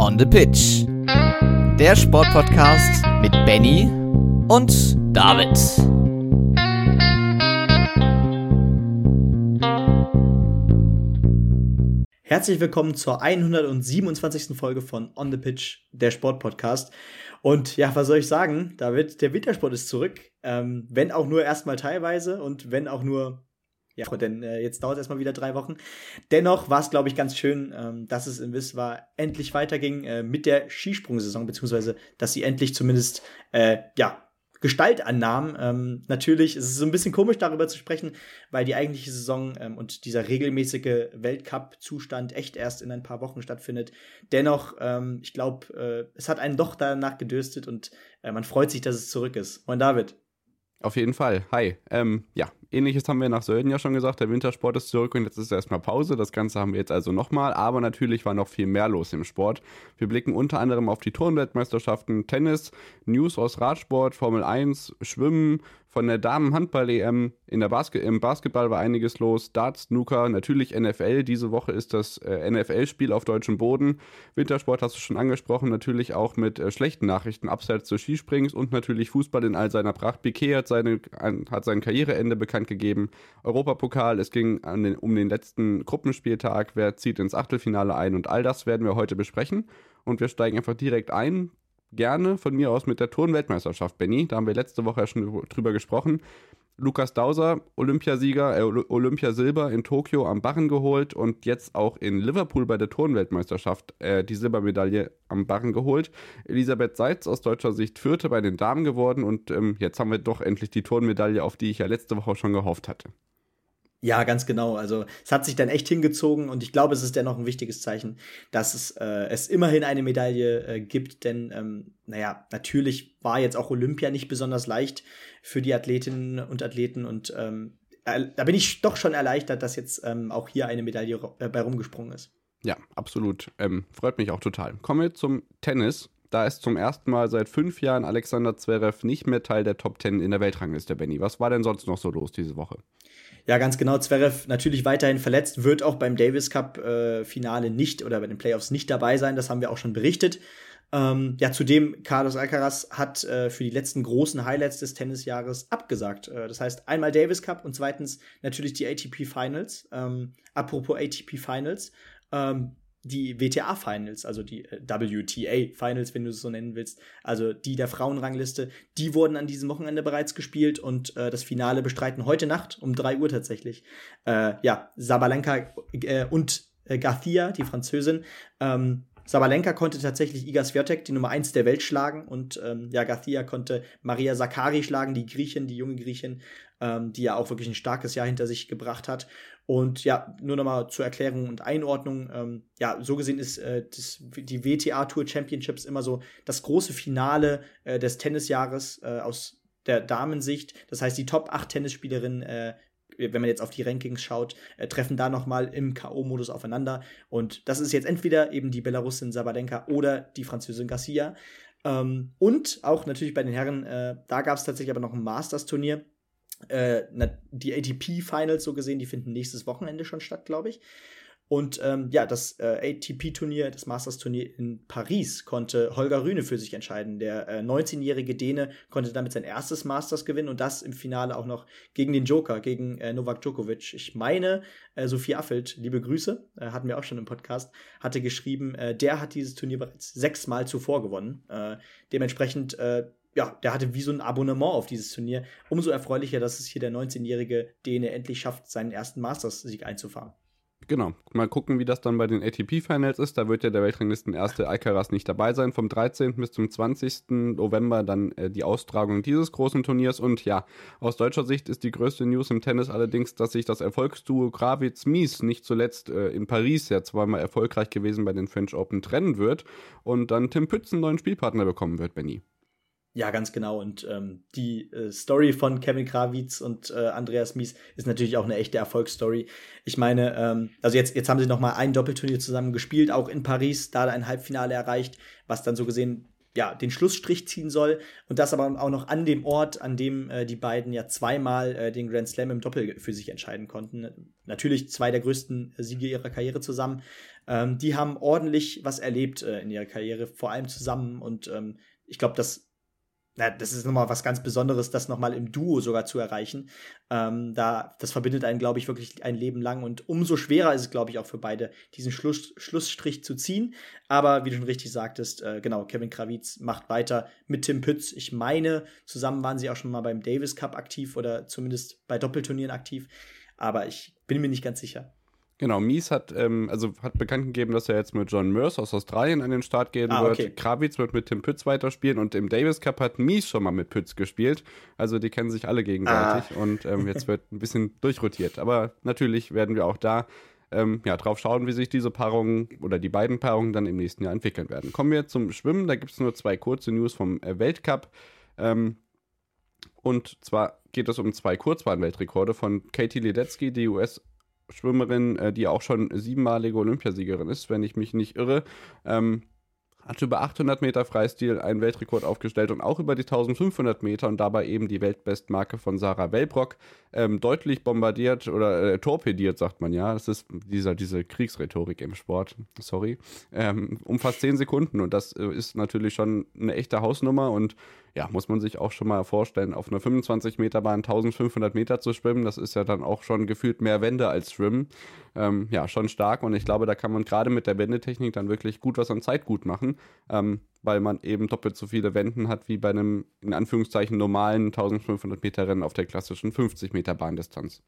On the Pitch. Der Sportpodcast mit Benny und David. Herzlich willkommen zur 127. Folge von On the Pitch, der Sportpodcast. Und ja, was soll ich sagen, David? Der Wintersport ist zurück. Ähm, wenn auch nur erstmal teilweise und wenn auch nur ja, denn äh, jetzt dauert es erstmal wieder drei Wochen. Dennoch war es, glaube ich, ganz schön, ähm, dass es in Wismar endlich weiterging äh, mit der Skisprungsaison, beziehungsweise dass sie endlich zumindest äh, ja, Gestalt annahm. Ähm, natürlich ist es so ein bisschen komisch, darüber zu sprechen, weil die eigentliche Saison ähm, und dieser regelmäßige Weltcup-Zustand echt erst in ein paar Wochen stattfindet. Dennoch, ähm, ich glaube, äh, es hat einen doch danach gedürstet und äh, man freut sich, dass es zurück ist. Moin David. Auf jeden Fall. Hi. Ähm, ja, ähnliches haben wir nach Sölden ja schon gesagt. Der Wintersport ist zurück und jetzt ist erstmal Pause. Das Ganze haben wir jetzt also nochmal. Aber natürlich war noch viel mehr los im Sport. Wir blicken unter anderem auf die Turnweltmeisterschaften, Tennis, News aus Radsport, Formel 1, Schwimmen, von der Damen-Handball-EM Basket im Basketball war einiges los. Darts, Snooker, natürlich NFL. Diese Woche ist das äh, NFL-Spiel auf deutschem Boden. Wintersport hast du schon angesprochen, natürlich auch mit äh, schlechten Nachrichten abseits des Skisprings und natürlich Fußball in all seiner Pracht. Piquet hat, seine, ein, hat sein Karriereende bekannt gegeben. Europapokal, es ging den, um den letzten Gruppenspieltag. Wer zieht ins Achtelfinale ein? Und all das werden wir heute besprechen. Und wir steigen einfach direkt ein gerne von mir aus mit der Turnweltmeisterschaft, Benny. Da haben wir letzte Woche ja schon drüber gesprochen. Lukas Dauser, Olympiasieger, äh, Olympiasilber in Tokio am Barren geholt und jetzt auch in Liverpool bei der Turnweltmeisterschaft äh, die Silbermedaille am Barren geholt. Elisabeth Seitz aus deutscher Sicht Vierte bei den Damen geworden und ähm, jetzt haben wir doch endlich die Turnmedaille, auf die ich ja letzte Woche schon gehofft hatte. Ja, ganz genau. Also es hat sich dann echt hingezogen und ich glaube, es ist dennoch ein wichtiges Zeichen, dass es, äh, es immerhin eine Medaille äh, gibt, denn ähm, naja, natürlich war jetzt auch Olympia nicht besonders leicht für die Athletinnen und Athleten und ähm, da bin ich doch schon erleichtert, dass jetzt ähm, auch hier eine Medaille äh, bei rumgesprungen ist. Ja, absolut. Ähm, freut mich auch total. Kommen wir zum Tennis. Da ist zum ersten Mal seit fünf Jahren Alexander Zverev nicht mehr Teil der Top Ten in der Weltrangliste, Benny. Was war denn sonst noch so los diese Woche? Ja, ganz genau. Zverev natürlich weiterhin verletzt, wird auch beim Davis Cup äh, nicht oder bei den Playoffs nicht dabei sein. Das haben wir auch schon berichtet. Ähm, ja, zudem Carlos Alcaraz hat äh, für die letzten großen Highlights des Tennisjahres abgesagt. Äh, das heißt einmal Davis Cup und zweitens natürlich die ATP Finals. Ähm, apropos ATP Finals. Ähm, die WTA-Finals, also die äh, WTA-Finals, wenn du es so nennen willst, also die der Frauenrangliste, die wurden an diesem Wochenende bereits gespielt und äh, das Finale bestreiten heute Nacht um 3 Uhr tatsächlich. Äh, ja, Sabalenka äh, und äh, Garcia, die Französin. Ähm, Sabalenka konnte tatsächlich Iga Swiatek, die Nummer 1 der Welt, schlagen und ähm, ja, Garcia konnte Maria Sakari schlagen, die Griechin, die junge Griechin, ähm, die ja auch wirklich ein starkes Jahr hinter sich gebracht hat. Und ja, nur nochmal zur Erklärung und Einordnung. Ähm, ja, so gesehen ist äh, das, die WTA Tour Championships immer so das große Finale äh, des Tennisjahres äh, aus der Damensicht. Das heißt, die Top 8 Tennisspielerinnen, äh, wenn man jetzt auf die Rankings schaut, äh, treffen da nochmal im K.O.-Modus aufeinander. Und das ist jetzt entweder eben die Belarusin Sabalenka oder die Französin Garcia. Ähm, und auch natürlich bei den Herren, äh, da gab es tatsächlich aber noch ein Masters-Turnier äh, die ATP-Finals so gesehen, die finden nächstes Wochenende schon statt, glaube ich. Und ähm, ja, das äh, ATP-Turnier, das Masters-Turnier in Paris, konnte Holger Rühne für sich entscheiden. Der äh, 19-jährige Däne konnte damit sein erstes Masters gewinnen und das im Finale auch noch gegen den Joker, gegen äh, Novak Djokovic. Ich meine, äh, Sophie Affelt, liebe Grüße, äh, hatten wir auch schon im Podcast, hatte geschrieben, äh, der hat dieses Turnier bereits sechsmal zuvor gewonnen. Dementsprechend ja, der hatte wie so ein Abonnement auf dieses Turnier. Umso erfreulicher, dass es hier der 19-jährige Däne endlich schafft, seinen ersten Masters-Sieg einzufahren. Genau. Mal gucken, wie das dann bei den ATP-Finals ist. Da wird ja der Weltranglisten erste Alcaraz nicht dabei sein. Vom 13. bis zum 20. November dann äh, die Austragung dieses großen Turniers. Und ja, aus deutscher Sicht ist die größte News im Tennis allerdings, dass sich das Erfolgsduo Gravitz-Mies nicht zuletzt äh, in Paris ja zweimal erfolgreich gewesen bei den French Open trennen wird und dann Tim Pütz einen neuen Spielpartner bekommen wird, Benny. Ja, ganz genau. Und ähm, die äh, Story von Kevin Krawitz und äh, Andreas Mies ist natürlich auch eine echte Erfolgsstory. Ich meine, ähm, also jetzt, jetzt haben sie noch mal ein Doppelturnier zusammen gespielt, auch in Paris, da ein Halbfinale erreicht, was dann so gesehen ja, den Schlussstrich ziehen soll und das aber auch noch an dem Ort, an dem äh, die beiden ja zweimal äh, den Grand Slam im Doppel für sich entscheiden konnten. Natürlich zwei der größten Siege ihrer Karriere zusammen. Ähm, die haben ordentlich was erlebt äh, in ihrer Karriere, vor allem zusammen und ähm, ich glaube, das na, das ist nochmal was ganz Besonderes, das nochmal im Duo sogar zu erreichen. Ähm, da, das verbindet einen, glaube ich, wirklich ein Leben lang und umso schwerer ist es, glaube ich, auch für beide, diesen Schluss, Schlussstrich zu ziehen. Aber wie du schon richtig sagtest, äh, genau, Kevin Krawitz macht weiter mit Tim Pütz. Ich meine, zusammen waren sie auch schon mal beim Davis Cup aktiv oder zumindest bei Doppelturnieren aktiv. Aber ich bin mir nicht ganz sicher. Genau, Mies hat, ähm, also hat bekannt gegeben, dass er jetzt mit John Merce aus Australien an den Start gehen ah, wird. Okay. Krawitz wird mit Tim Pütz weiterspielen und im Davis Cup hat Mies schon mal mit Pütz gespielt. Also die kennen sich alle gegenseitig ah. und ähm, jetzt wird ein bisschen durchrotiert. Aber natürlich werden wir auch da ähm, ja, drauf schauen, wie sich diese Paarungen oder die beiden Paarungen dann im nächsten Jahr entwickeln werden. Kommen wir zum Schwimmen. Da gibt es nur zwei kurze News vom äh, Weltcup. Ähm, und zwar geht es um zwei Kurzbahn-Weltrekorde von Katie Ledetzky, die US- Schwimmerin, äh, die auch schon siebenmalige Olympiasiegerin ist, wenn ich mich nicht irre. Ähm, hat über 800 Meter Freistil einen Weltrekord aufgestellt und auch über die 1500 Meter und dabei eben die Weltbestmarke von Sarah Wellbrock ähm, deutlich bombardiert oder äh, torpediert, sagt man ja. Das ist dieser, diese Kriegsrhetorik im Sport, sorry. Ähm, um fast 10 Sekunden und das äh, ist natürlich schon eine echte Hausnummer und ja, muss man sich auch schon mal vorstellen, auf einer 25 Meter Bahn 1500 Meter zu schwimmen, das ist ja dann auch schon gefühlt mehr Wände als Schwimmen. Ähm, ja, schon stark und ich glaube, da kann man gerade mit der Wendetechnik dann wirklich gut was an Zeit gut machen, ähm, weil man eben doppelt so viele Wenden hat wie bei einem in Anführungszeichen normalen 1500 Meter Rennen auf der klassischen 50 Meter Bahndistanz.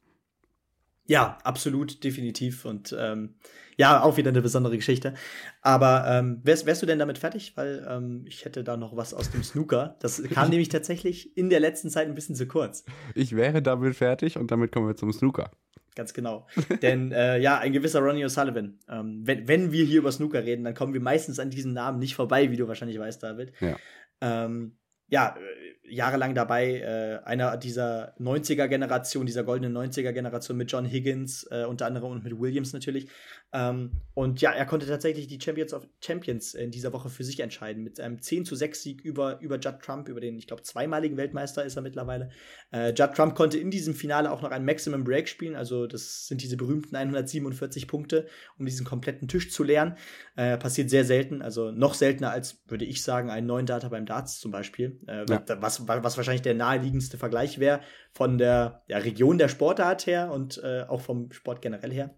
Ja, absolut, definitiv. Und ähm, ja, auch wieder eine besondere Geschichte. Aber ähm, wärst, wärst du denn damit fertig? Weil ähm, ich hätte da noch was aus dem Snooker. Das kam nämlich tatsächlich in der letzten Zeit ein bisschen zu kurz. Ich wäre damit fertig und damit kommen wir zum Snooker. Ganz genau. Denn äh, ja, ein gewisser Ronnie O'Sullivan. Ähm, wenn, wenn wir hier über Snooker reden, dann kommen wir meistens an diesen Namen nicht vorbei, wie du wahrscheinlich weißt, David. Ja. Ähm, ja, äh, jahrelang dabei, äh, einer dieser 90er-Generation, dieser goldenen 90er-Generation mit John Higgins äh, unter anderem und mit Williams natürlich. Ähm, und ja, er konnte tatsächlich die Champions of Champions in dieser Woche für sich entscheiden. Mit einem 10 zu 6 Sieg über, über Judd Trump, über den, ich glaube, zweimaligen Weltmeister ist er mittlerweile. Äh, Judd Trump konnte in diesem Finale auch noch ein Maximum Break spielen, also das sind diese berühmten 147 Punkte, um diesen kompletten Tisch zu lernen. Äh, passiert sehr selten, also noch seltener als, würde ich sagen, einen neuen Data beim Darts zum Beispiel. Äh, ja. was, was wahrscheinlich der naheliegendste Vergleich wäre von der ja, Region der Sportart her und äh, auch vom Sport generell her.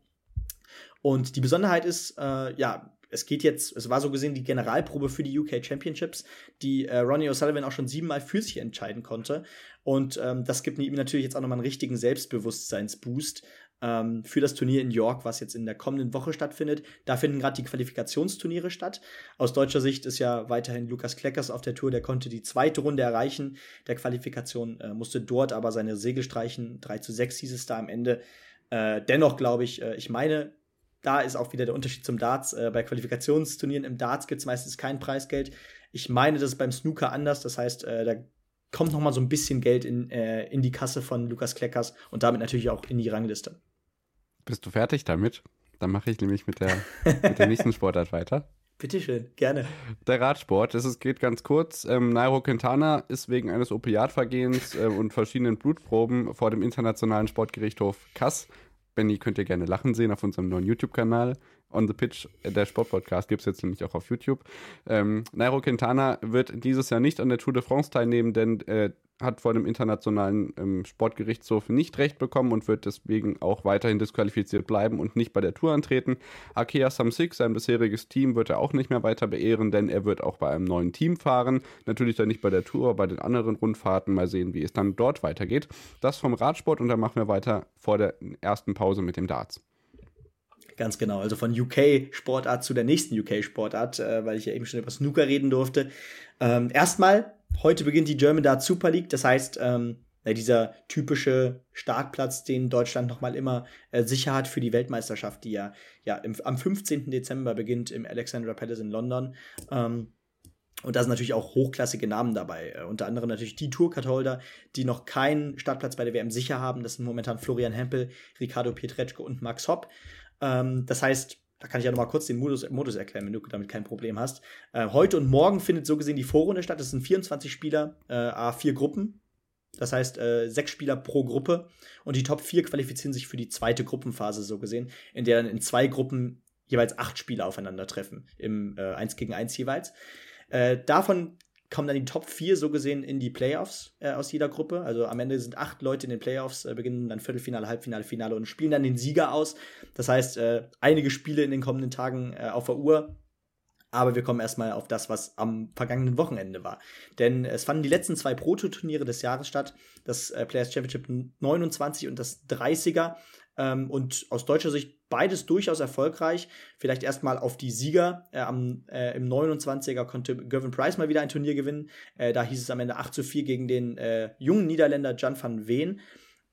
Und die Besonderheit ist, äh, ja, es geht jetzt, es war so gesehen die Generalprobe für die UK Championships, die äh, Ronnie O'Sullivan auch schon siebenmal für sich entscheiden konnte. Und ähm, das gibt ihm natürlich jetzt auch nochmal einen richtigen Selbstbewusstseinsboost ähm, für das Turnier in York, was jetzt in der kommenden Woche stattfindet. Da finden gerade die Qualifikationsturniere statt. Aus deutscher Sicht ist ja weiterhin Lukas Kleckers auf der Tour, der konnte die zweite Runde erreichen der Qualifikation, äh, musste dort aber seine Segel streichen. 3 zu 6 hieß es da am Ende. Äh, dennoch glaube ich, äh, ich meine, da ist auch wieder der Unterschied zum Darts. Äh, bei Qualifikationsturnieren im Darts gibt es meistens kein Preisgeld. Ich meine, das ist beim Snooker anders. Das heißt, äh, da kommt noch mal so ein bisschen Geld in, in die Kasse von Lukas Kleckers und damit natürlich auch in die Rangliste. Bist du fertig damit? Dann mache ich nämlich mit der, mit der nächsten Sportart weiter. Bitteschön, gerne. Der Radsport, es geht ganz kurz. Ähm, Nairo Quintana ist wegen eines Opiatvergehens äh, und verschiedenen Blutproben vor dem Internationalen Sportgerichtshof Kass Benny könnt ihr gerne lachen sehen auf unserem neuen YouTube-Kanal. On the Pitch, äh, der Sportpodcast, gibt es jetzt nämlich auch auf YouTube. Ähm, Nairo Quintana wird dieses Jahr nicht an der Tour de France teilnehmen, denn äh, hat vor dem internationalen ähm, Sportgerichtshof nicht recht bekommen und wird deswegen auch weiterhin disqualifiziert bleiben und nicht bei der Tour antreten. Akea Samsic, sein bisheriges Team, wird er auch nicht mehr weiter beehren, denn er wird auch bei einem neuen Team fahren. Natürlich dann nicht bei der Tour, bei den anderen Rundfahrten. Mal sehen, wie es dann dort weitergeht. Das vom Radsport und dann machen wir weiter vor der ersten Pause mit dem Darts. Ganz genau, also von UK-Sportart zu der nächsten UK-Sportart, äh, weil ich ja eben schon über Snooker reden durfte. Ähm, erstmal Heute beginnt die German Dart Super League, das heißt, ähm, dieser typische Startplatz, den Deutschland nochmal immer äh, sicher hat für die Weltmeisterschaft, die ja, ja im, am 15. Dezember beginnt im Alexandra Palace in London. Ähm, und da sind natürlich auch hochklassige Namen dabei. Äh, unter anderem natürlich die Tourcard-Holder, die noch keinen Startplatz bei der WM sicher haben. Das sind momentan Florian Hempel, Ricardo Pietreczko und Max Hopp. Ähm, das heißt, da kann ich ja noch mal kurz den Modus, Modus erklären, wenn du damit kein Problem hast. Äh, heute und morgen findet so gesehen die Vorrunde statt. Das sind 24 Spieler, äh, A4 Gruppen. Das heißt, äh, sechs Spieler pro Gruppe. Und die Top 4 qualifizieren sich für die zweite Gruppenphase, so gesehen, in der dann in zwei Gruppen jeweils acht Spieler aufeinandertreffen. Im äh, 1 gegen 1 jeweils. Äh, davon kommen dann die Top 4 so gesehen in die Playoffs äh, aus jeder Gruppe. Also am Ende sind acht Leute in den Playoffs, äh, beginnen dann Viertelfinale, Halbfinale, Finale und spielen dann den Sieger aus. Das heißt, äh, einige Spiele in den kommenden Tagen äh, auf der Uhr. Aber wir kommen erstmal auf das, was am vergangenen Wochenende war. Denn es fanden die letzten zwei Prototurniere des Jahres statt. Das äh, Players Championship 29 und das 30er. Ähm, und aus deutscher Sicht beides durchaus erfolgreich. Vielleicht erstmal auf die Sieger. Äh, am, äh, Im 29er konnte Gervin Price mal wieder ein Turnier gewinnen. Äh, da hieß es am Ende 8 zu 4 gegen den äh, jungen Niederländer Jan van Veen.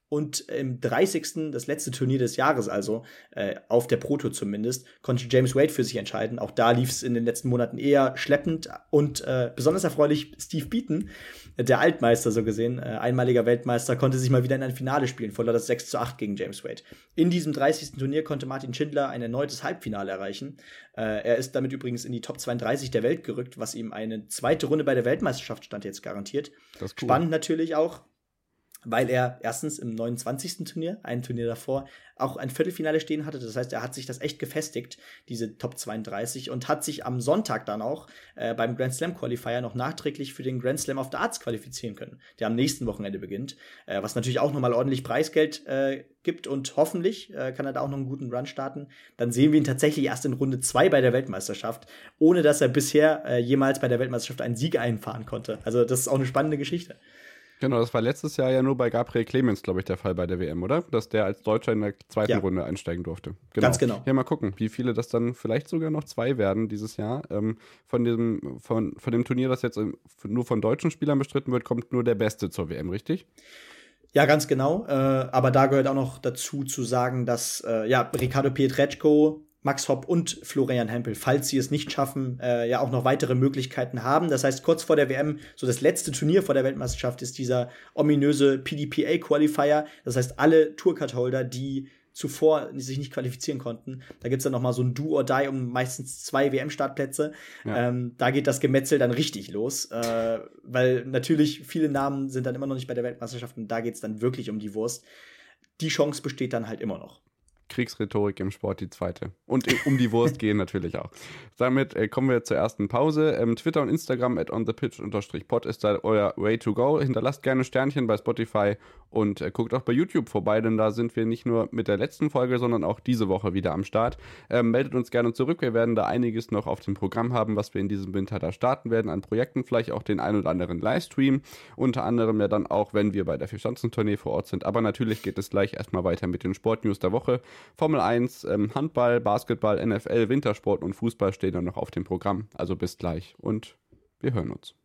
Und im 30. das letzte Turnier des Jahres, also äh, auf der Proto zumindest, konnte James Wade für sich entscheiden. Auch da lief es in den letzten Monaten eher schleppend und äh, besonders erfreulich Steve Beaton, äh, der Altmeister so gesehen, äh, einmaliger Weltmeister, konnte sich mal wieder in ein Finale spielen, voller das 6 zu 8 gegen James Wade. In diesem 30. Turnier konnte Martin Schindler ein erneutes Halbfinale erreichen. Äh, er ist damit übrigens in die Top 32 der Welt gerückt, was ihm eine zweite Runde bei der Weltmeisterschaft stand jetzt garantiert. Cool. Spannend natürlich auch, weil er erstens im 29. Turnier, ein Turnier davor, auch ein Viertelfinale stehen hatte. Das heißt, er hat sich das echt gefestigt, diese Top 32, und hat sich am Sonntag dann auch äh, beim Grand Slam Qualifier noch nachträglich für den Grand Slam of Darts qualifizieren können, der am nächsten Wochenende beginnt, äh, was natürlich auch nochmal ordentlich Preisgeld äh, gibt und hoffentlich äh, kann er da auch noch einen guten Run starten. Dann sehen wir ihn tatsächlich erst in Runde 2 bei der Weltmeisterschaft, ohne dass er bisher äh, jemals bei der Weltmeisterschaft einen Sieg einfahren konnte. Also das ist auch eine spannende Geschichte. Genau, das war letztes Jahr ja nur bei Gabriel Clemens, glaube ich, der Fall bei der WM, oder? Dass der als Deutscher in der zweiten ja. Runde einsteigen durfte. Genau. Ganz genau. Ja, mal gucken, wie viele das dann vielleicht sogar noch zwei werden dieses Jahr. Ähm, von, diesem, von, von dem Turnier, das jetzt nur von deutschen Spielern bestritten wird, kommt nur der Beste zur WM, richtig? Ja, ganz genau. Äh, aber da gehört auch noch dazu zu sagen, dass äh, ja, Ricardo Pietreczko Max Hopp und Florian Hempel, falls sie es nicht schaffen, äh, ja auch noch weitere Möglichkeiten haben. Das heißt, kurz vor der WM, so das letzte Turnier vor der Weltmeisterschaft, ist dieser ominöse PDPA-Qualifier. Das heißt, alle Tourcard-Holder, die zuvor sich nicht qualifizieren konnten. Da gibt's dann noch mal so ein Do or Die um meistens zwei WM-Startplätze. Ja. Ähm, da geht das Gemetzel dann richtig los, äh, weil natürlich viele Namen sind dann immer noch nicht bei der Weltmeisterschaft und da geht's dann wirklich um die Wurst. Die Chance besteht dann halt immer noch. Kriegsrhetorik im Sport die zweite. Und um die Wurst gehen natürlich auch. Damit äh, kommen wir zur ersten Pause. Ähm, Twitter und Instagram at onthepitch-pod ist da euer Way to go. Hinterlasst gerne Sternchen bei Spotify und äh, guckt auch bei YouTube vorbei, denn da sind wir nicht nur mit der letzten Folge, sondern auch diese Woche wieder am Start. Ähm, meldet uns gerne zurück. Wir werden da einiges noch auf dem Programm haben, was wir in diesem Winter da starten werden an Projekten. Vielleicht auch den ein oder anderen Livestream. Unter anderem ja dann auch, wenn wir bei der Vierschanzentournee vor Ort sind. Aber natürlich geht es gleich erstmal weiter mit den Sportnews der Woche. Formel 1, ähm, Handball, Basketball, NFL, Wintersport und Fußball stehen dann noch auf dem Programm. Also bis gleich und wir hören uns.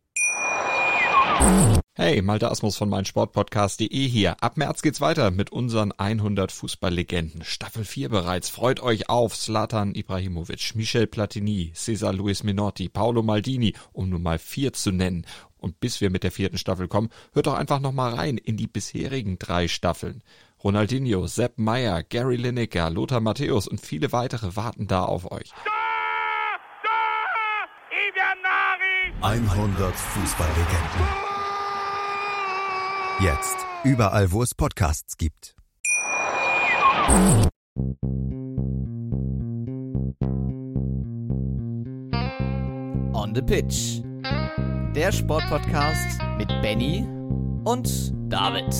Hey, Malte Asmus von meinsportpodcast.de hier. Ab März geht's weiter mit unseren 100 Fußballlegenden. Staffel 4 bereits. Freut euch auf Slatan Ibrahimovic, Michel Platini, Cesar Luis Minotti, Paolo Maldini, um nur mal vier zu nennen. Und bis wir mit der vierten Staffel kommen, hört doch einfach noch mal rein in die bisherigen drei Staffeln. Ronaldinho, Sepp Meyer, Gary Lineker, Lothar Matthäus und viele weitere warten da auf euch. 100 Fußballlegenden. Jetzt überall, wo es Podcasts gibt. On the Pitch. Der Sportpodcast mit Benny und David.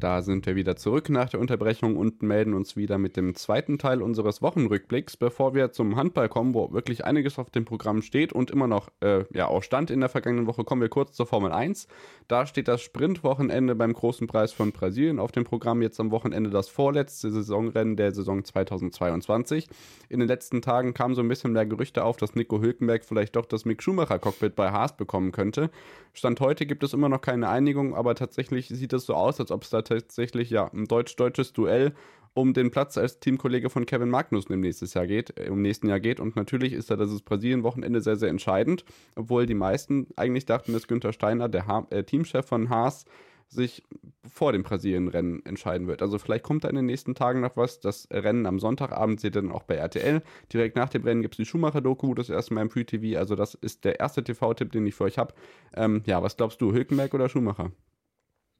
Da sind wir wieder zurück nach der Unterbrechung und melden uns wieder mit dem zweiten Teil unseres Wochenrückblicks, bevor wir zum Handball kommen, wo wirklich einiges auf dem Programm steht und immer noch äh, ja auch stand in der vergangenen Woche. Kommen wir kurz zur Formel 1. Da steht das Sprintwochenende beim Großen Preis von Brasilien auf dem Programm. Jetzt am Wochenende das vorletzte Saisonrennen der Saison 2022. In den letzten Tagen kamen so ein bisschen mehr Gerüchte auf, dass Nico Hülkenberg vielleicht doch das Mick Schumacher Cockpit bei Haas bekommen könnte. Stand heute gibt es immer noch keine Einigung, aber tatsächlich sieht es so aus, als ob es da tatsächlich ja ein deutsch-deutsches Duell um den Platz als Teamkollege von Kevin Magnussen im nächsten Jahr geht, äh, im nächsten Jahr geht. Und natürlich ist da das Brasilien-Wochenende sehr, sehr entscheidend, obwohl die meisten eigentlich dachten, dass Günther Steiner, der ha äh, Teamchef von Haas, sich vor dem Brasilien-Rennen entscheiden wird. Also vielleicht kommt da in den nächsten Tagen noch was. Das Rennen am Sonntagabend seht ihr dann auch bei RTL. Direkt nach dem Rennen gibt es die Schumacher-Doku, das erste Mal im Free TV. Also das ist der erste TV-Tipp, den ich für euch habe. Ähm, ja, was glaubst du, Hülkenberg oder Schumacher?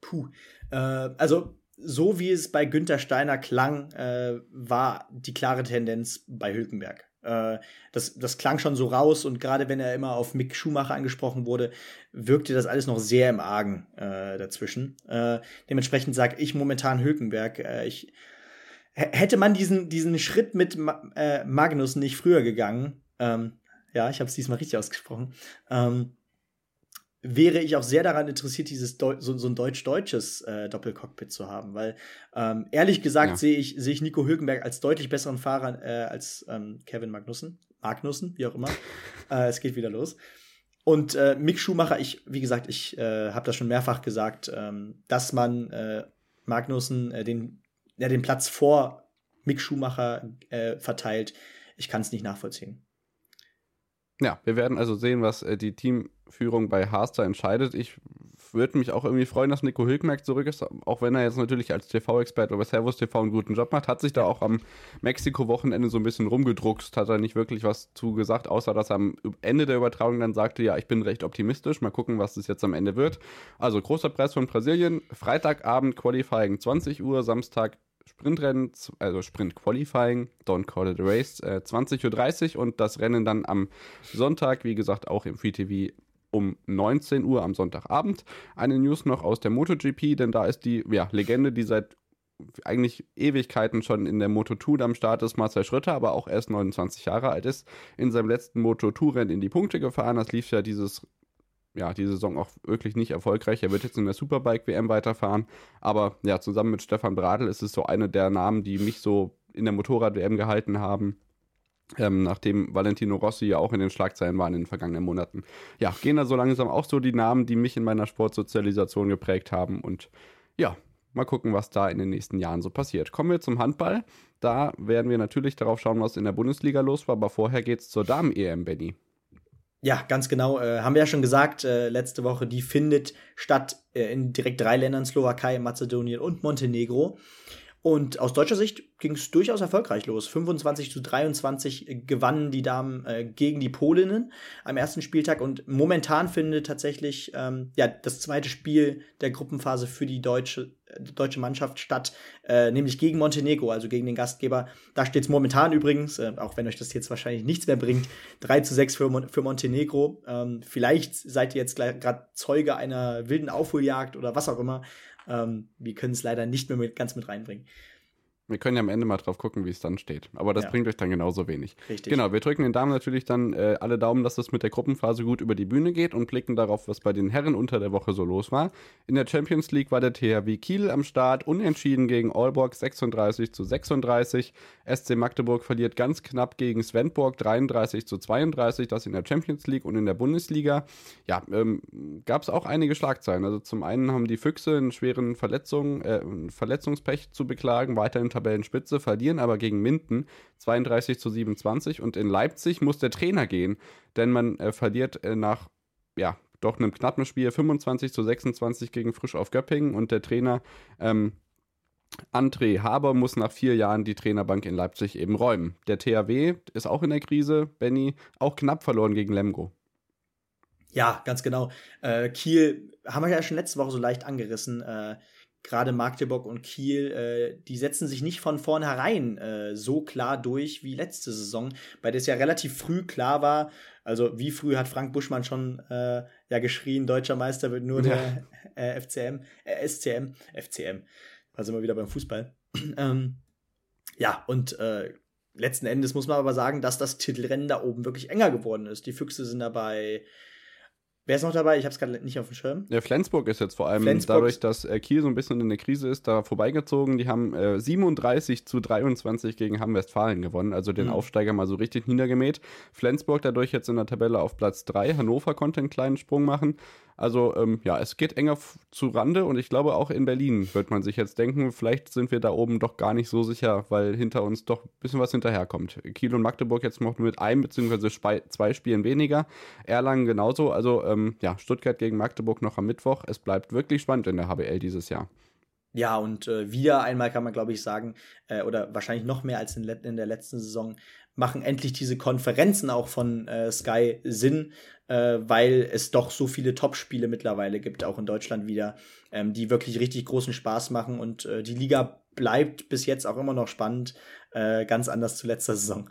Puh. Äh, also so wie es bei Günther Steiner klang, äh, war die klare Tendenz bei Hülkenberg. Äh, das, das klang schon so raus und gerade wenn er immer auf Mick Schumacher angesprochen wurde, wirkte das alles noch sehr im Argen äh, dazwischen. Äh, dementsprechend sage ich momentan Hülkenberg. Äh, ich hätte man diesen, diesen Schritt mit Ma äh, Magnus nicht früher gegangen, ähm, ja, ich habe es diesmal richtig ausgesprochen, ähm, wäre ich auch sehr daran interessiert, dieses Deu so, so, ein deutsch-deutsches äh, Doppelcockpit zu haben, weil ähm, ehrlich gesagt ja. sehe ich, sehe ich Nico Hülkenberg als deutlich besseren Fahrer äh, als ähm, Kevin Magnussen, Magnussen, wie auch immer. äh, es geht wieder los. Und äh, Mick Schumacher, ich, wie gesagt, ich äh, habe das schon mehrfach gesagt, ähm, dass man äh, Magnussen äh, den, ja, den Platz vor Mick Schumacher verteilt. Ich kann es nicht nachvollziehen. Ja, wir werden also sehen, was die Teamführung bei Haas entscheidet. Ich würde mich auch irgendwie freuen, dass Nico Hülkenberg zurück ist, auch wenn er jetzt natürlich als TV-Experte bei Servus TV einen guten Job macht. Hat sich da auch am Mexiko-Wochenende so ein bisschen rumgedruckst, hat er nicht wirklich was zu gesagt, außer dass er am Ende der Übertragung dann sagte, ja, ich bin recht optimistisch, mal gucken, was es jetzt am Ende wird. Also großer Preis von Brasilien, Freitagabend Qualifying 20 Uhr, Samstag Sprintrennen, also Sprint Qualifying, Don't Call It a Race, äh, 20.30 Uhr und das Rennen dann am Sonntag, wie gesagt, auch im Free TV um 19 Uhr am Sonntagabend. Eine News noch aus der MotoGP, denn da ist die ja, Legende, die seit eigentlich Ewigkeiten schon in der Moto2 am Start ist, Marcel Schröter, aber auch erst 29 Jahre alt ist, in seinem letzten Moto2-Rennen in die Punkte gefahren. Das lief ja dieses ja, die Saison auch wirklich nicht erfolgreich. Er wird jetzt in der Superbike-WM weiterfahren. Aber ja, zusammen mit Stefan Bradl ist es so eine der Namen, die mich so in der Motorrad-WM gehalten haben. Ähm, nachdem Valentino Rossi ja auch in den Schlagzeilen war in den vergangenen Monaten. Ja, gehen da so langsam auch so die Namen, die mich in meiner Sportsozialisation geprägt haben. Und ja, mal gucken, was da in den nächsten Jahren so passiert. Kommen wir zum Handball. Da werden wir natürlich darauf schauen, was in der Bundesliga los war. Aber vorher geht es zur Damen-EM, Benny. Ja, ganz genau. Äh, haben wir ja schon gesagt, äh, letzte Woche, die findet statt äh, in direkt drei Ländern, Slowakei, Mazedonien und Montenegro. Und aus deutscher Sicht ging es durchaus erfolgreich los. 25 zu 23 gewannen die Damen äh, gegen die Polinnen am ersten Spieltag und momentan findet tatsächlich ähm, ja, das zweite Spiel der Gruppenphase für die deutsche, äh, deutsche Mannschaft statt, äh, nämlich gegen Montenegro, also gegen den Gastgeber. Da steht es momentan übrigens, äh, auch wenn euch das jetzt wahrscheinlich nichts mehr bringt, 3 zu 6 für, Mon für Montenegro. Ähm, vielleicht seid ihr jetzt gerade Zeuge einer wilden Aufholjagd oder was auch immer. Ähm, wir können es leider nicht mehr mit, ganz mit reinbringen. Wir können ja am Ende mal drauf gucken, wie es dann steht. Aber das ja. bringt euch dann genauso wenig. Richtig. Genau, wir drücken den Damen natürlich dann äh, alle Daumen, dass es mit der Gruppenphase gut über die Bühne geht und blicken darauf, was bei den Herren unter der Woche so los war. In der Champions League war der THW Kiel am Start, unentschieden gegen Aalborg 36 zu 36. SC Magdeburg verliert ganz knapp gegen Svendborg 33 zu 32, das in der Champions League und in der Bundesliga. Ja, ähm, gab es auch einige Schlagzeilen. Also zum einen haben die Füchse einen schweren Verletzungen, äh, Verletzungspech zu beklagen, weiterhin Tabellenspitze, verlieren aber gegen Minden 32 zu 27 und in Leipzig muss der Trainer gehen, denn man äh, verliert äh, nach ja, doch einem knappen Spiel 25 zu 26 gegen Frisch auf Göppingen und der Trainer ähm, André Haber muss nach vier Jahren die Trainerbank in Leipzig eben räumen. Der THW ist auch in der Krise, Benny, auch knapp verloren gegen Lemgo. Ja, ganz genau. Äh, Kiel haben wir ja schon letzte Woche so leicht angerissen. Äh, gerade Magdeburg und Kiel, äh, die setzen sich nicht von vornherein äh, so klar durch wie letzte Saison, bei der es ja relativ früh klar war, also wie früh hat Frank Buschmann schon äh, ja geschrien, deutscher Meister wird nur der äh, FCM, äh, SCM, FCM, also immer wieder beim Fußball. ähm, ja, und äh, letzten Endes muss man aber sagen, dass das Titelrennen da oben wirklich enger geworden ist. Die Füchse sind dabei Wer ist noch dabei? Ich habe es gerade nicht auf dem Schirm. Ja, Flensburg ist jetzt vor allem Flensburg. dadurch, dass äh, Kiel so ein bisschen in der Krise ist, da vorbeigezogen. Die haben äh, 37 zu 23 gegen Hamm-Westfalen gewonnen, also den mhm. Aufsteiger mal so richtig niedergemäht. Flensburg dadurch jetzt in der Tabelle auf Platz 3. Hannover konnte einen kleinen Sprung machen. Also ähm, ja, es geht enger zu Rande und ich glaube auch in Berlin wird man sich jetzt denken, vielleicht sind wir da oben doch gar nicht so sicher, weil hinter uns doch ein bisschen was hinterherkommt. Kiel und Magdeburg jetzt noch mit einem bzw. zwei Spielen weniger. Erlangen genauso. Also ähm, ähm, ja, Stuttgart gegen Magdeburg noch am Mittwoch. Es bleibt wirklich spannend in der HBL dieses Jahr. Ja, und äh, wieder einmal kann man, glaube ich, sagen, äh, oder wahrscheinlich noch mehr als in, in, der letzten Saison, machen endlich diese Konferenzen auch von äh, Sky Sinn, äh, weil es doch so viele Top-Spiele mittlerweile gibt, auch in Deutschland wieder, ähm, die wirklich richtig großen Spaß machen und äh, die Liga bleibt bis jetzt auch immer noch spannend, äh, ganz anders zu letzter Saison.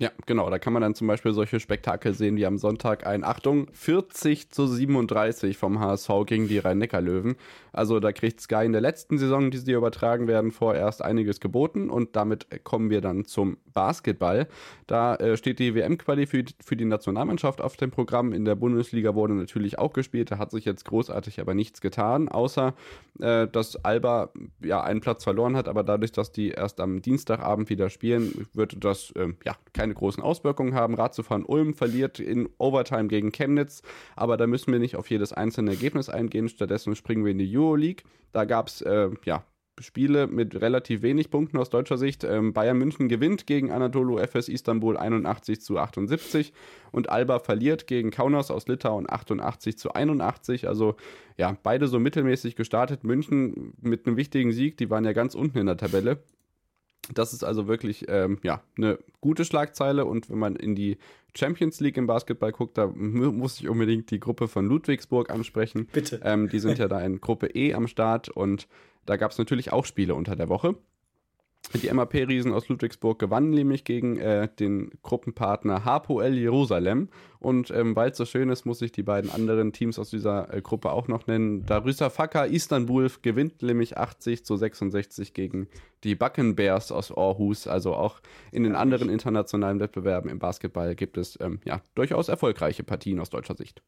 Ja, genau. Da kann man dann zum Beispiel solche Spektakel sehen wie am Sonntag ein, Achtung, 40 zu 37 vom HSV gegen die Rhein-Neckar-Löwen. Also da kriegt Sky in der letzten Saison, die sie übertragen werden, vorerst einiges geboten und damit kommen wir dann zum Basketball. Da äh, steht die WM-Quali für, für die Nationalmannschaft auf dem Programm. In der Bundesliga wurde natürlich auch gespielt. Da hat sich jetzt großartig aber nichts getan, außer äh, dass Alba ja einen Platz verloren hat. Aber dadurch, dass die erst am Dienstagabend wieder spielen, wird das äh, ja keine keine großen Auswirkungen haben. Radzufahren Ulm verliert in Overtime gegen Chemnitz, aber da müssen wir nicht auf jedes einzelne Ergebnis eingehen. Stattdessen springen wir in die Euroleague. Da gab es äh, ja, Spiele mit relativ wenig Punkten aus deutscher Sicht. Ähm, Bayern München gewinnt gegen Anadolu FS Istanbul 81 zu 78 und Alba verliert gegen Kaunas aus Litauen 88 zu 81. Also ja, beide so mittelmäßig gestartet. München mit einem wichtigen Sieg, die waren ja ganz unten in der Tabelle. Das ist also wirklich ähm, ja, eine gute Schlagzeile und wenn man in die Champions League im Basketball guckt, da muss ich unbedingt die Gruppe von Ludwigsburg ansprechen. Bitte. Ähm, die sind ja da in Gruppe E am Start und da gab es natürlich auch Spiele unter der Woche. Die MAP-Riesen aus Ludwigsburg gewannen nämlich gegen äh, den Gruppenpartner Hapoel Jerusalem. Und ähm, weil es so schön ist, muss ich die beiden anderen Teams aus dieser äh, Gruppe auch noch nennen. Darüsafaka Istanbul gewinnt nämlich 80 zu 66 gegen die Bucken Bears aus Aarhus. Also auch in den anderen internationalen Wettbewerben im Basketball gibt es ähm, ja, durchaus erfolgreiche Partien aus deutscher Sicht.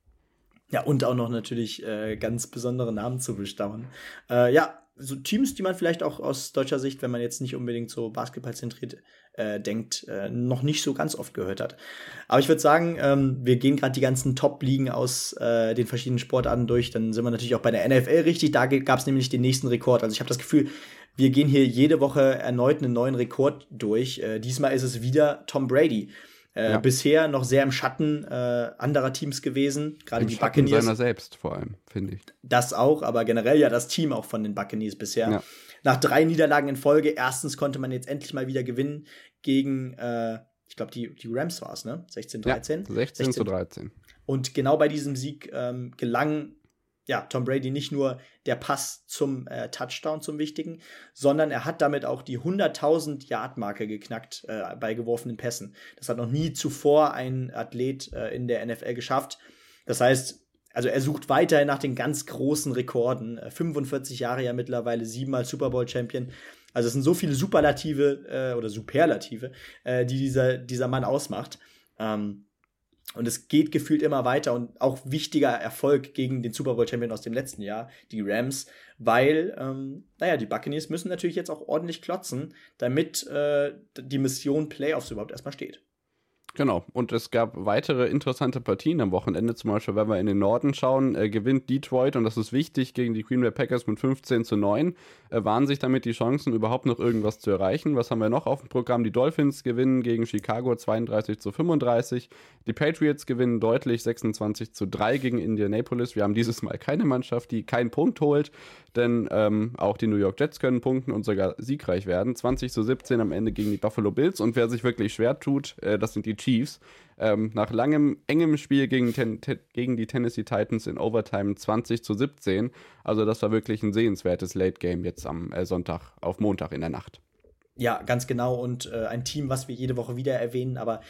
Ja, und auch noch natürlich äh, ganz besondere Namen zu bestaunen. Äh, ja, so Teams, die man vielleicht auch aus deutscher Sicht, wenn man jetzt nicht unbedingt so basketballzentriert äh, denkt, äh, noch nicht so ganz oft gehört hat. Aber ich würde sagen, ähm, wir gehen gerade die ganzen Top-Ligen aus äh, den verschiedenen Sportarten durch. Dann sind wir natürlich auch bei der NFL richtig. Da gab es nämlich den nächsten Rekord. Also ich habe das Gefühl, wir gehen hier jede Woche erneut einen neuen Rekord durch. Äh, diesmal ist es wieder Tom Brady. Äh, ja. Bisher noch sehr im Schatten äh, anderer Teams gewesen, gerade die Schatten Buccaneers. seiner selbst vor allem, finde ich. Das auch, aber generell ja das Team auch von den Buccaneers bisher. Ja. Nach drei Niederlagen in Folge, erstens konnte man jetzt endlich mal wieder gewinnen gegen, äh, ich glaube, die, die Rams war es, ne? 16, 13? Ja, 16, 16 zu 13. Und genau bei diesem Sieg ähm, gelang ja, Tom Brady nicht nur der Pass zum äh, Touchdown, zum wichtigen, sondern er hat damit auch die 100.000 Yard-Marke geknackt äh, bei geworfenen Pässen. Das hat noch nie zuvor ein Athlet äh, in der NFL geschafft. Das heißt, also er sucht weiterhin nach den ganz großen Rekorden. 45 äh, Jahre ja mittlerweile, siebenmal Super Bowl-Champion. Also es sind so viele Superlative äh, oder Superlative, äh, die dieser, dieser Mann ausmacht. Ähm, und es geht gefühlt immer weiter und auch wichtiger Erfolg gegen den Super Bowl Champion aus dem letzten Jahr, die Rams, weil, ähm, naja, die Buccaneers müssen natürlich jetzt auch ordentlich klotzen, damit äh, die Mission Playoffs überhaupt erstmal steht. Genau, und es gab weitere interessante Partien am Wochenende. Zum Beispiel, wenn wir in den Norden schauen, äh, gewinnt Detroit, und das ist wichtig, gegen die Green Bay Packers mit 15 zu 9. Äh, waren sich damit die Chancen, überhaupt noch irgendwas zu erreichen? Was haben wir noch auf dem Programm? Die Dolphins gewinnen gegen Chicago 32 zu 35. Die Patriots gewinnen deutlich 26 zu 3 gegen Indianapolis. Wir haben dieses Mal keine Mannschaft, die keinen Punkt holt, denn ähm, auch die New York Jets können punkten und sogar siegreich werden. 20 zu 17 am Ende gegen die Buffalo Bills. Und wer sich wirklich schwer tut, äh, das sind die Chiefs. Ähm, nach langem, engem Spiel gegen, ten, te, gegen die Tennessee Titans in Overtime 20 zu 17. Also das war wirklich ein sehenswertes Late Game jetzt am äh, Sonntag auf Montag in der Nacht. Ja, ganz genau. Und äh, ein Team, was wir jede Woche wieder erwähnen, aber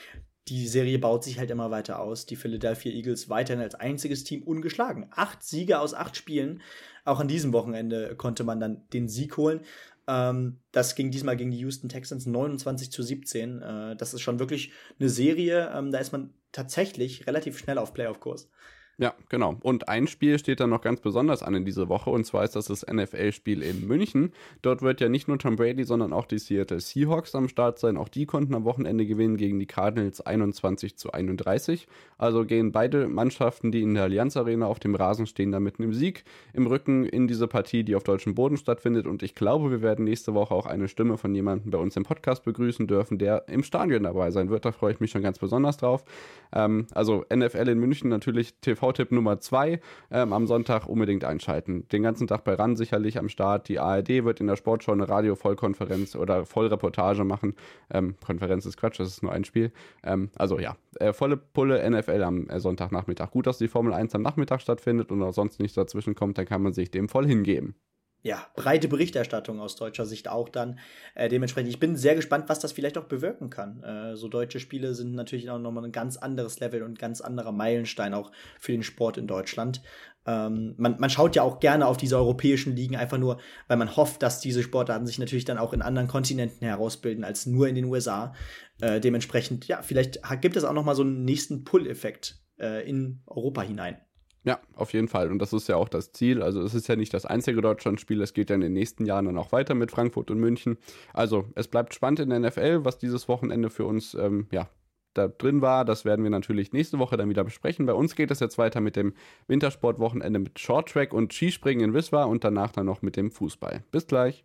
die Serie baut sich halt immer weiter aus. Die Philadelphia Eagles weiterhin als einziges Team ungeschlagen. Acht Siege aus acht Spielen. Auch an diesem Wochenende konnte man dann den Sieg holen. Ähm, das ging diesmal gegen die Houston Texans 29 zu 17. Äh, das ist schon wirklich eine Serie. Ähm, da ist man tatsächlich relativ schnell auf Playoff-Kurs. Ja, genau. Und ein Spiel steht dann noch ganz besonders an in dieser Woche und zwar ist das das NFL-Spiel in München. Dort wird ja nicht nur Tom Brady, sondern auch die Seattle Seahawks am Start sein. Auch die konnten am Wochenende gewinnen gegen die Cardinals 21 zu 31. Also gehen beide Mannschaften, die in der Allianz Arena auf dem Rasen stehen, da mit einem Sieg im Rücken in diese Partie, die auf deutschem Boden stattfindet. Und ich glaube, wir werden nächste Woche auch eine Stimme von jemandem bei uns im Podcast begrüßen dürfen, der im Stadion dabei sein wird. Da freue ich mich schon ganz besonders drauf. Ähm, also NFL in München natürlich TV TV-Tipp Nummer 2 ähm, am Sonntag unbedingt einschalten. Den ganzen Tag bei RAN sicherlich am Start. Die ARD wird in der Sportschau eine Radio-Vollkonferenz oder Vollreportage machen. Ähm, Konferenz ist Quatsch, das ist nur ein Spiel. Ähm, also ja, äh, volle Pulle NFL am äh, Sonntagnachmittag. Gut, dass die Formel 1 am Nachmittag stattfindet und auch sonst nichts dazwischen kommt, dann kann man sich dem voll hingeben ja, breite Berichterstattung aus deutscher Sicht auch dann. Äh, dementsprechend, ich bin sehr gespannt, was das vielleicht auch bewirken kann. Äh, so deutsche Spiele sind natürlich auch nochmal ein ganz anderes Level und ein ganz anderer Meilenstein auch für den Sport in Deutschland. Ähm, man, man schaut ja auch gerne auf diese europäischen Ligen, einfach nur, weil man hofft, dass diese Sportarten sich natürlich dann auch in anderen Kontinenten herausbilden als nur in den USA. Äh, dementsprechend, ja, vielleicht gibt es auch nochmal so einen nächsten Pull-Effekt äh, in Europa hinein. Ja, auf jeden Fall. Und das ist ja auch das Ziel. Also es ist ja nicht das einzige Deutschlandspiel. Es geht ja in den nächsten Jahren dann auch weiter mit Frankfurt und München. Also es bleibt spannend in der NFL, was dieses Wochenende für uns ähm, ja, da drin war. Das werden wir natürlich nächste Woche dann wieder besprechen. Bei uns geht es jetzt weiter mit dem Wintersportwochenende mit Shorttrack und Skispringen in Wiswa und danach dann noch mit dem Fußball. Bis gleich.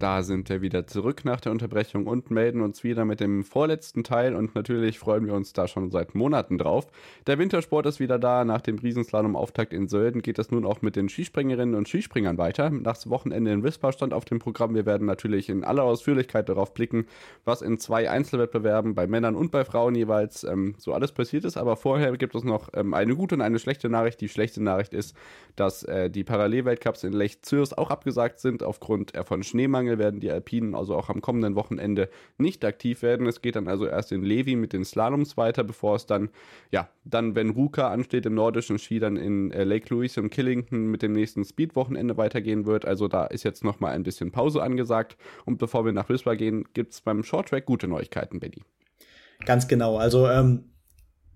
Da sind wir wieder zurück nach der Unterbrechung und melden uns wieder mit dem vorletzten Teil und natürlich freuen wir uns da schon seit Monaten drauf. Der Wintersport ist wieder da. Nach dem Riesenslalom-Auftakt in Sölden geht es nun auch mit den Skispringerinnen und Skispringern weiter. Das Wochenende in Wispa stand auf dem Programm. Wir werden natürlich in aller Ausführlichkeit darauf blicken, was in zwei Einzelwettbewerben bei Männern und bei Frauen jeweils ähm, so alles passiert ist. Aber vorher gibt es noch ähm, eine gute und eine schlechte Nachricht. Die schlechte Nachricht ist, dass äh, die Parallelweltcups in Lech Zürs auch abgesagt sind aufgrund äh, von Schneemangel Mangel werden die Alpinen also auch am kommenden Wochenende nicht aktiv werden. Es geht dann also erst in Levi mit den Slaloms weiter, bevor es dann, ja, dann, wenn Ruka ansteht im nordischen Ski, dann in äh, Lake Louise und Killington mit dem nächsten Speed-Wochenende weitergehen wird. Also da ist jetzt nochmal ein bisschen Pause angesagt. Und bevor wir nach Wismar gehen, gibt es beim Shorttrack gute Neuigkeiten, Benny. Ganz genau. Also ähm,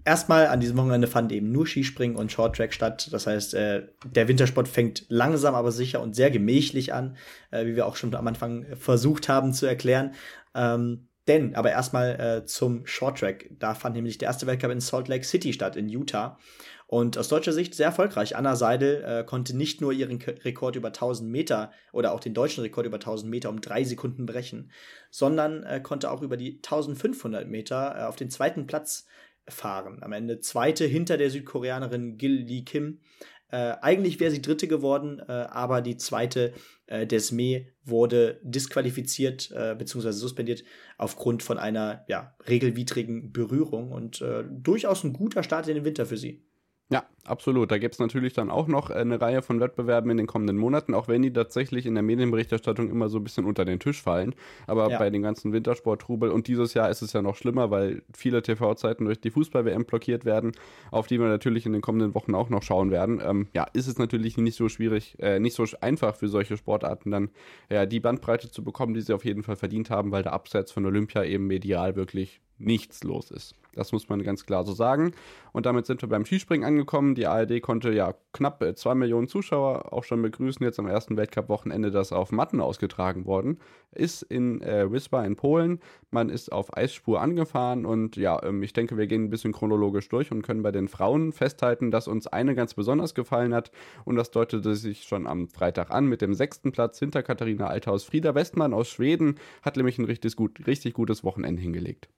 erstmal an diesem Wochenende fand eben nur Skispringen und Shorttrack statt. Das heißt, äh, der Wintersport fängt langsam, aber sicher und sehr gemächlich an, äh, wie wir auch schon am Anfang versucht haben zu erklären. Ähm, denn, aber erstmal äh, zum Shorttrack. Da fand nämlich der erste Weltcup in Salt Lake City statt, in Utah. Und aus deutscher Sicht sehr erfolgreich. Anna Seidel äh, konnte nicht nur ihren K Rekord über 1000 Meter oder auch den deutschen Rekord über 1000 Meter um drei Sekunden brechen, sondern äh, konnte auch über die 1500 Meter äh, auf den zweiten Platz fahren. Am Ende zweite hinter der Südkoreanerin Gil Lee Kim. Äh, eigentlich wäre sie dritte geworden, äh, aber die zweite äh, Desme wurde disqualifiziert äh, bzw. suspendiert aufgrund von einer ja, regelwidrigen Berührung und äh, durchaus ein guter Start in den Winter für sie. Ja, absolut. Da gibt es natürlich dann auch noch eine Reihe von Wettbewerben in den kommenden Monaten, auch wenn die tatsächlich in der Medienberichterstattung immer so ein bisschen unter den Tisch fallen. Aber ja. bei den ganzen Wintersporttrubel und dieses Jahr ist es ja noch schlimmer, weil viele TV-Zeiten durch die Fußball-WM blockiert werden, auf die wir natürlich in den kommenden Wochen auch noch schauen werden. Ähm, ja, ist es natürlich nicht so schwierig, äh, nicht so einfach für solche Sportarten dann ja, die Bandbreite zu bekommen, die sie auf jeden Fall verdient haben, weil der Abseits von Olympia eben medial wirklich nichts los ist. Das muss man ganz klar so sagen. Und damit sind wir beim Skispringen angekommen. Die ARD konnte ja knapp äh, zwei Millionen Zuschauer auch schon begrüßen. Jetzt am ersten Weltcup-Wochenende, das auf Matten ausgetragen worden ist in äh, Wisła in Polen. Man ist auf Eisspur angefahren und ja, ähm, ich denke, wir gehen ein bisschen chronologisch durch und können bei den Frauen festhalten, dass uns eine ganz besonders gefallen hat und das deutete sich schon am Freitag an mit dem sechsten Platz hinter Katharina Althaus. Frieda Westmann aus Schweden hat nämlich ein richtig, gut, richtig gutes Wochenende hingelegt.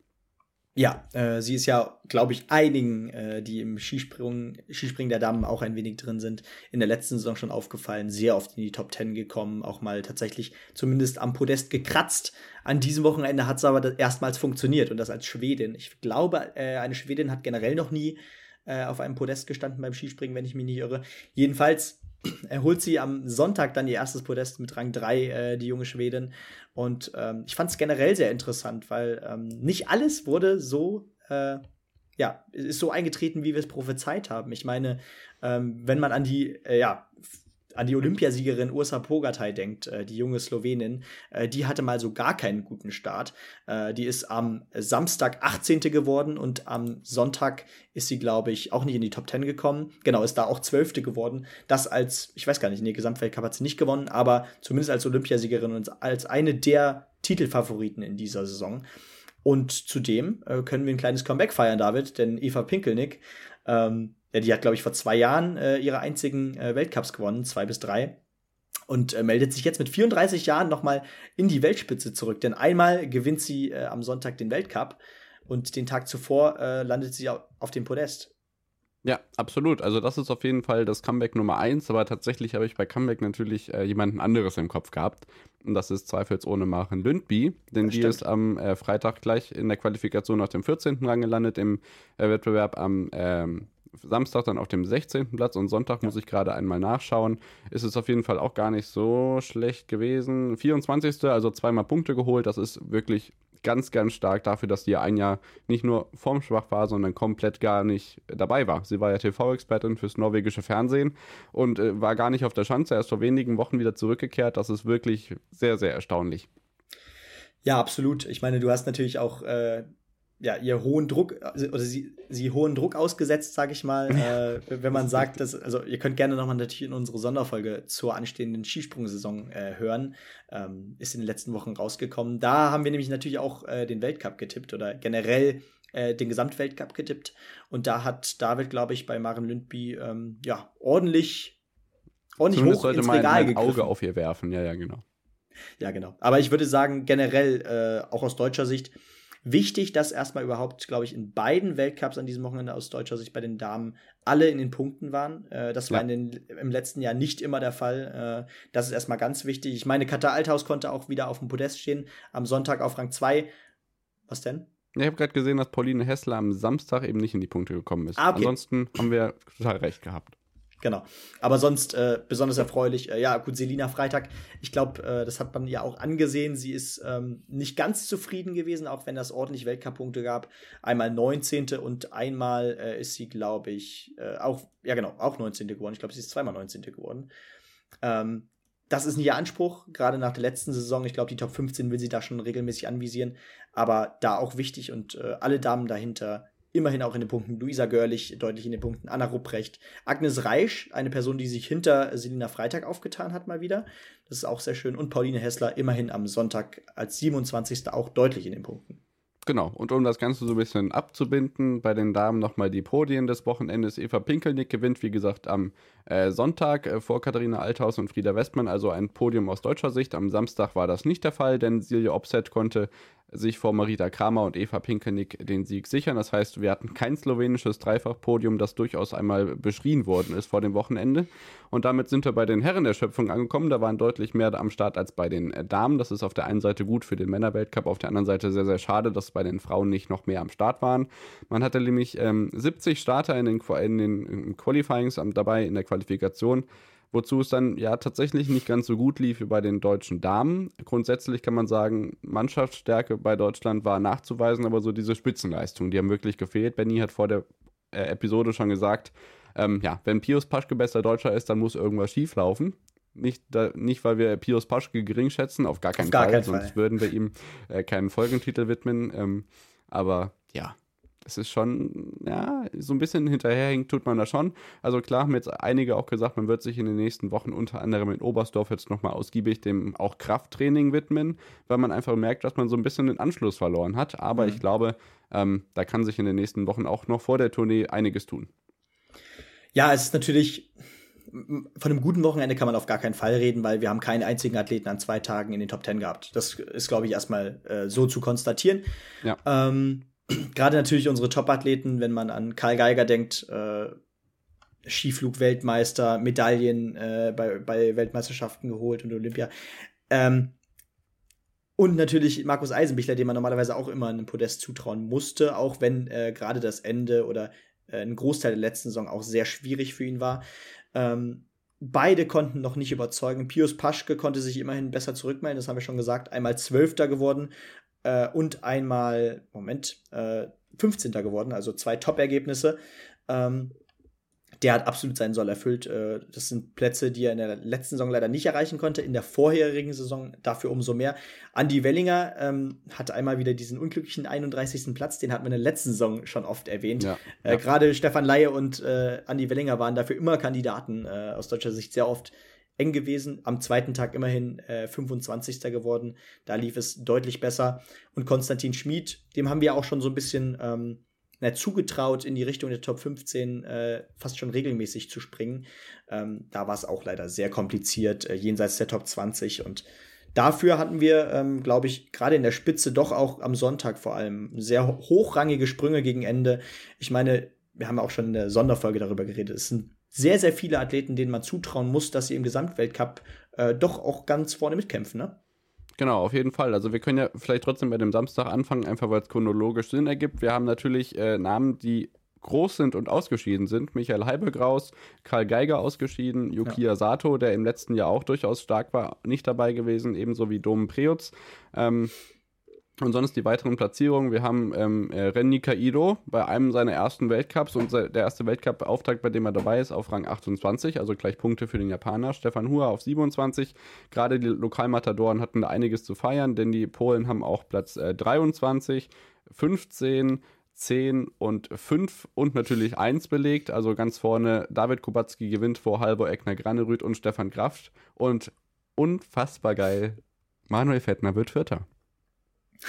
Ja, äh, sie ist ja, glaube ich, einigen, äh, die im Skisprung, Skispringen der Damen auch ein wenig drin sind, in der letzten Saison schon aufgefallen, sehr oft in die Top Ten gekommen, auch mal tatsächlich zumindest am Podest gekratzt. An diesem Wochenende hat es aber erstmals funktioniert und das als Schwedin. Ich glaube, äh, eine Schwedin hat generell noch nie äh, auf einem Podest gestanden beim Skispringen, wenn ich mich nicht irre. Jedenfalls erholt sie am Sonntag dann ihr erstes Podest mit Rang 3, äh, die junge Schwedin. Und ähm, ich fand es generell sehr interessant, weil ähm, nicht alles wurde so äh, ja, ist so eingetreten, wie wir es prophezeit haben. Ich meine, ähm, wenn man an die, äh, ja, an die Olympiasiegerin Ursa Pogatai denkt, äh, die junge Slowenin, äh, die hatte mal so gar keinen guten Start. Äh, die ist am Samstag 18. geworden und am Sonntag ist sie, glaube ich, auch nicht in die Top 10 gekommen. Genau, ist da auch 12. geworden. Das als, ich weiß gar nicht, in der Gesamtweltcup hat sie nicht gewonnen, aber zumindest als Olympiasiegerin und als eine der Titelfavoriten in dieser Saison. Und zudem äh, können wir ein kleines Comeback feiern, David, denn Eva Pinkelnick, ähm, ja, die hat, glaube ich, vor zwei Jahren äh, ihre einzigen äh, Weltcups gewonnen, zwei bis drei. Und äh, meldet sich jetzt mit 34 Jahren nochmal in die Weltspitze zurück. Denn einmal gewinnt sie äh, am Sonntag den Weltcup und den Tag zuvor äh, landet sie auf dem Podest. Ja, absolut. Also das ist auf jeden Fall das Comeback Nummer eins, aber tatsächlich habe ich bei Comeback natürlich äh, jemanden anderes im Kopf gehabt. Und das ist zweifelsohne Maren Lündby, denn die ist am äh, Freitag gleich in der Qualifikation auf dem 14. Rang gelandet im äh, Wettbewerb am ähm, Samstag dann auf dem 16. Platz und Sonntag muss ich gerade einmal nachschauen. Ist es auf jeden Fall auch gar nicht so schlecht gewesen. 24. also zweimal Punkte geholt. Das ist wirklich ganz, ganz stark dafür, dass die ein Jahr nicht nur formschwach war, sondern komplett gar nicht dabei war. Sie war ja TV-Expertin fürs norwegische Fernsehen und äh, war gar nicht auf der Schanze, erst vor wenigen Wochen wieder zurückgekehrt. Das ist wirklich sehr, sehr erstaunlich. Ja, absolut. Ich meine, du hast natürlich auch äh, ja, ihr hohen Druck, also, oder sie, sie hohen Druck ausgesetzt, sage ich mal, äh, wenn man sagt, dass, also ihr könnt gerne nochmal natürlich in unsere Sonderfolge zur anstehenden Skisprungsaison äh, hören, ähm, ist in den letzten Wochen rausgekommen. Da haben wir nämlich natürlich auch äh, den Weltcup getippt oder generell äh, den Gesamtweltcup getippt und da hat David, glaube ich, bei Maren Lündby ähm, ja ordentlich, ordentlich Zumindest hoch ins Regal ein Auge auf ihr werfen, ja, ja, genau. Ja, genau. Aber ich würde sagen, generell, äh, auch aus deutscher Sicht, Wichtig, dass erstmal überhaupt, glaube ich, in beiden Weltcups an diesem Wochenende aus deutscher Sicht bei den Damen alle in den Punkten waren. Äh, das ja. war in den, im letzten Jahr nicht immer der Fall. Äh, das ist erstmal ganz wichtig. Ich meine, Katar Althaus konnte auch wieder auf dem Podest stehen, am Sonntag auf Rang 2. Was denn? Ich habe gerade gesehen, dass Pauline Hessler am Samstag eben nicht in die Punkte gekommen ist. Ah, okay. Ansonsten haben wir total recht gehabt. Genau. Aber sonst äh, besonders erfreulich. Äh, ja, gut, Selina Freitag, ich glaube, äh, das hat man ja auch angesehen. Sie ist ähm, nicht ganz zufrieden gewesen, auch wenn das ordentlich Weltcup-Punkte gab. Einmal 19. und einmal äh, ist sie, glaube ich, äh, auch, ja genau, auch 19. geworden. Ich glaube, sie ist zweimal 19. geworden. Ähm, das ist nicht ihr Anspruch, gerade nach der letzten Saison. Ich glaube, die Top 15 will sie da schon regelmäßig anvisieren. Aber da auch wichtig und äh, alle Damen dahinter immerhin auch in den Punkten. Luisa Görlich deutlich in den Punkten. Anna Rupprecht. Agnes Reisch, eine Person, die sich hinter Selina Freitag aufgetan hat, mal wieder. Das ist auch sehr schön. Und Pauline Hessler immerhin am Sonntag als 27. auch deutlich in den Punkten. Genau, und um das Ganze so ein bisschen abzubinden, bei den Damen nochmal die Podien des Wochenendes. Eva Pinkelnick gewinnt, wie gesagt, am äh, Sonntag äh, vor Katharina Althaus und Frieda Westmann, also ein Podium aus deutscher Sicht. Am Samstag war das nicht der Fall, denn Silja Opset konnte sich vor Marita Kramer und Eva Pinkenick den Sieg sichern. Das heißt, wir hatten kein slowenisches Dreifachpodium, das durchaus einmal beschrien worden ist vor dem Wochenende. Und damit sind wir bei den Herren der Schöpfung angekommen. Da waren deutlich mehr am Start als bei den Damen. Das ist auf der einen Seite gut für den Männerweltcup, auf der anderen Seite sehr, sehr schade, dass bei den Frauen nicht noch mehr am Start waren. Man hatte nämlich ähm, 70 Starter in den, in den Qualifyings dabei, in der Qualifikation wozu es dann ja tatsächlich nicht ganz so gut lief wie bei den deutschen Damen. Grundsätzlich kann man sagen, Mannschaftsstärke bei Deutschland war nachzuweisen, aber so diese Spitzenleistung, die haben wirklich gefehlt. Benny hat vor der äh, Episode schon gesagt, ähm, ja, wenn Pius Paschke bester Deutscher ist, dann muss irgendwas schieflaufen. Nicht, da, nicht, weil wir Pius Paschke gering schätzen, auf gar keinen auf gar Fall, keinen sonst Fall. würden wir ihm äh, keinen Folgentitel widmen. Ähm, aber ja, es ist schon, ja, so ein bisschen hinterherhängt tut man da schon. Also klar haben jetzt einige auch gesagt, man wird sich in den nächsten Wochen unter anderem in Oberstdorf jetzt nochmal ausgiebig dem auch Krafttraining widmen, weil man einfach merkt, dass man so ein bisschen den Anschluss verloren hat. Aber mhm. ich glaube, ähm, da kann sich in den nächsten Wochen auch noch vor der Tournee einiges tun. Ja, es ist natürlich, von einem guten Wochenende kann man auf gar keinen Fall reden, weil wir haben keinen einzigen Athleten an zwei Tagen in den Top Ten gehabt. Das ist, glaube ich, erstmal äh, so zu konstatieren. Ja. Ähm, gerade natürlich unsere Top-Athleten, wenn man an Karl Geiger denkt, äh, Skiflug-Weltmeister, Medaillen äh, bei, bei Weltmeisterschaften geholt und Olympia. Ähm, und natürlich Markus Eisenbichler, dem man normalerweise auch immer einen Podest zutrauen musste, auch wenn äh, gerade das Ende oder äh, ein Großteil der letzten Saison auch sehr schwierig für ihn war. Ähm, beide konnten noch nicht überzeugen. Pius Paschke konnte sich immerhin besser zurückmelden, das haben wir schon gesagt. Einmal Zwölfter geworden äh, und einmal, Moment, äh, 15. geworden, also zwei Top-Ergebnisse. Ähm, der hat absolut seinen Soll erfüllt. Äh, das sind Plätze, die er in der letzten Saison leider nicht erreichen konnte, in der vorherigen Saison dafür umso mehr. Andy Wellinger ähm, hatte einmal wieder diesen unglücklichen 31. Platz, den hatten wir in der letzten Saison schon oft erwähnt. Ja, äh, ja. Gerade Stefan Laie und äh, Andy Wellinger waren dafür immer Kandidaten, äh, aus deutscher Sicht sehr oft eng gewesen. Am zweiten Tag immerhin äh, 25. geworden. Da lief es deutlich besser. Und Konstantin Schmid, dem haben wir auch schon so ein bisschen ähm, na, zugetraut, in die Richtung der Top 15 äh, fast schon regelmäßig zu springen. Ähm, da war es auch leider sehr kompliziert, äh, jenseits der Top 20. Und dafür hatten wir, ähm, glaube ich, gerade in der Spitze doch auch am Sonntag vor allem sehr hochrangige Sprünge gegen Ende. Ich meine, wir haben auch schon in der Sonderfolge darüber geredet. Es sind sehr, sehr viele Athleten, denen man zutrauen muss, dass sie im Gesamtweltcup äh, doch auch ganz vorne mitkämpfen, ne? Genau, auf jeden Fall. Also wir können ja vielleicht trotzdem bei dem Samstag anfangen, einfach weil es chronologisch Sinn ergibt. Wir haben natürlich äh, Namen, die groß sind und ausgeschieden sind. Michael Heibegraus, Karl Geiger ausgeschieden, Yukiya ja. Sato, der im letzten Jahr auch durchaus stark war, nicht dabei gewesen, ebenso wie Dom Preutz. Ähm, und sonst die weiteren Platzierungen. Wir haben ähm, äh, Renny Kaido bei einem seiner ersten Weltcups und der erste Weltcup-Auftakt, bei dem er dabei ist, auf Rang 28, also gleich Punkte für den Japaner. Stefan Hua auf 27. Gerade die Lokalmatadoren hatten da einiges zu feiern, denn die Polen haben auch Platz äh, 23, 15, 10 und 5 und natürlich 1 belegt. Also ganz vorne David Kubacki gewinnt vor Halvor Egner Granerüth und Stefan Kraft. Und unfassbar geil, Manuel Fettner wird Vierter.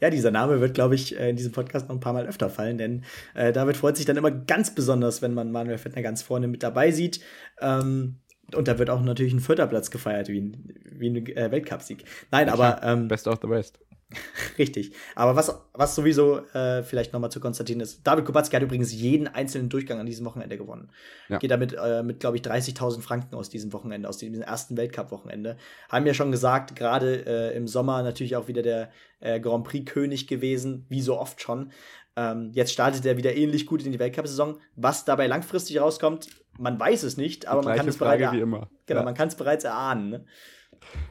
Ja, dieser Name wird, glaube ich, äh, in diesem Podcast noch ein paar Mal öfter fallen, denn äh, David freut sich dann immer ganz besonders, wenn man Manuel Fettner ganz vorne mit dabei sieht. Ähm, und da wird auch natürlich ein vierter Platz gefeiert, wie ein, wie ein äh, Weltcupsieg. Nein, aber. Ähm, Best of the West. Richtig. Aber was, was sowieso äh, vielleicht nochmal zu konstatieren ist, David Kubacki hat übrigens jeden einzelnen Durchgang an diesem Wochenende gewonnen. Ja. Geht damit äh, mit, glaube ich, 30.000 Franken aus diesem Wochenende, aus diesem ersten Weltcup-Wochenende. Haben ja schon gesagt, gerade äh, im Sommer natürlich auch wieder der äh, Grand Prix-König gewesen, wie so oft schon. Ähm, jetzt startet er wieder ähnlich gut in die Weltcup-Saison. Was dabei langfristig rauskommt, man weiß es nicht, aber man kann es bereits, genau, ja. man kann es bereits erahnen. Ne?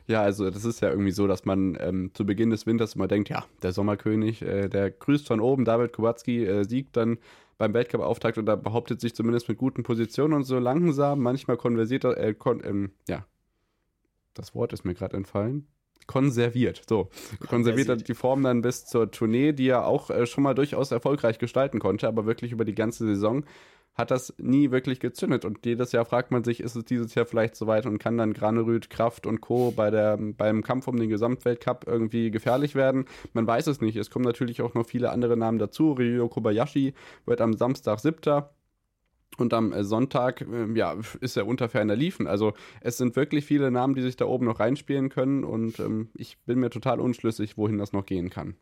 Ja, also das ist ja irgendwie so, dass man ähm, zu Beginn des Winters immer denkt, ja, der Sommerkönig, äh, der grüßt von oben, David Kubacki äh, siegt dann beim Weltcup-Auftakt oder behauptet sich zumindest mit guten Positionen und so langsam, manchmal konversiert er, äh, kon ähm, ja, das Wort ist mir gerade entfallen. Konserviert, so. Konserviert er die Form dann bis zur Tournee, die er auch äh, schon mal durchaus erfolgreich gestalten konnte, aber wirklich über die ganze Saison hat das nie wirklich gezündet. Und jedes Jahr fragt man sich, ist es dieses Jahr vielleicht soweit und kann dann Granerüth, Kraft und Co. Bei der, beim Kampf um den Gesamtweltcup irgendwie gefährlich werden? Man weiß es nicht. Es kommen natürlich auch noch viele andere Namen dazu. Ryo Kobayashi wird am Samstag siebter. Und am Sonntag, äh, ja, ist er unter ferner Liefen. Also es sind wirklich viele Namen, die sich da oben noch reinspielen können. Und ähm, ich bin mir total unschlüssig, wohin das noch gehen kann.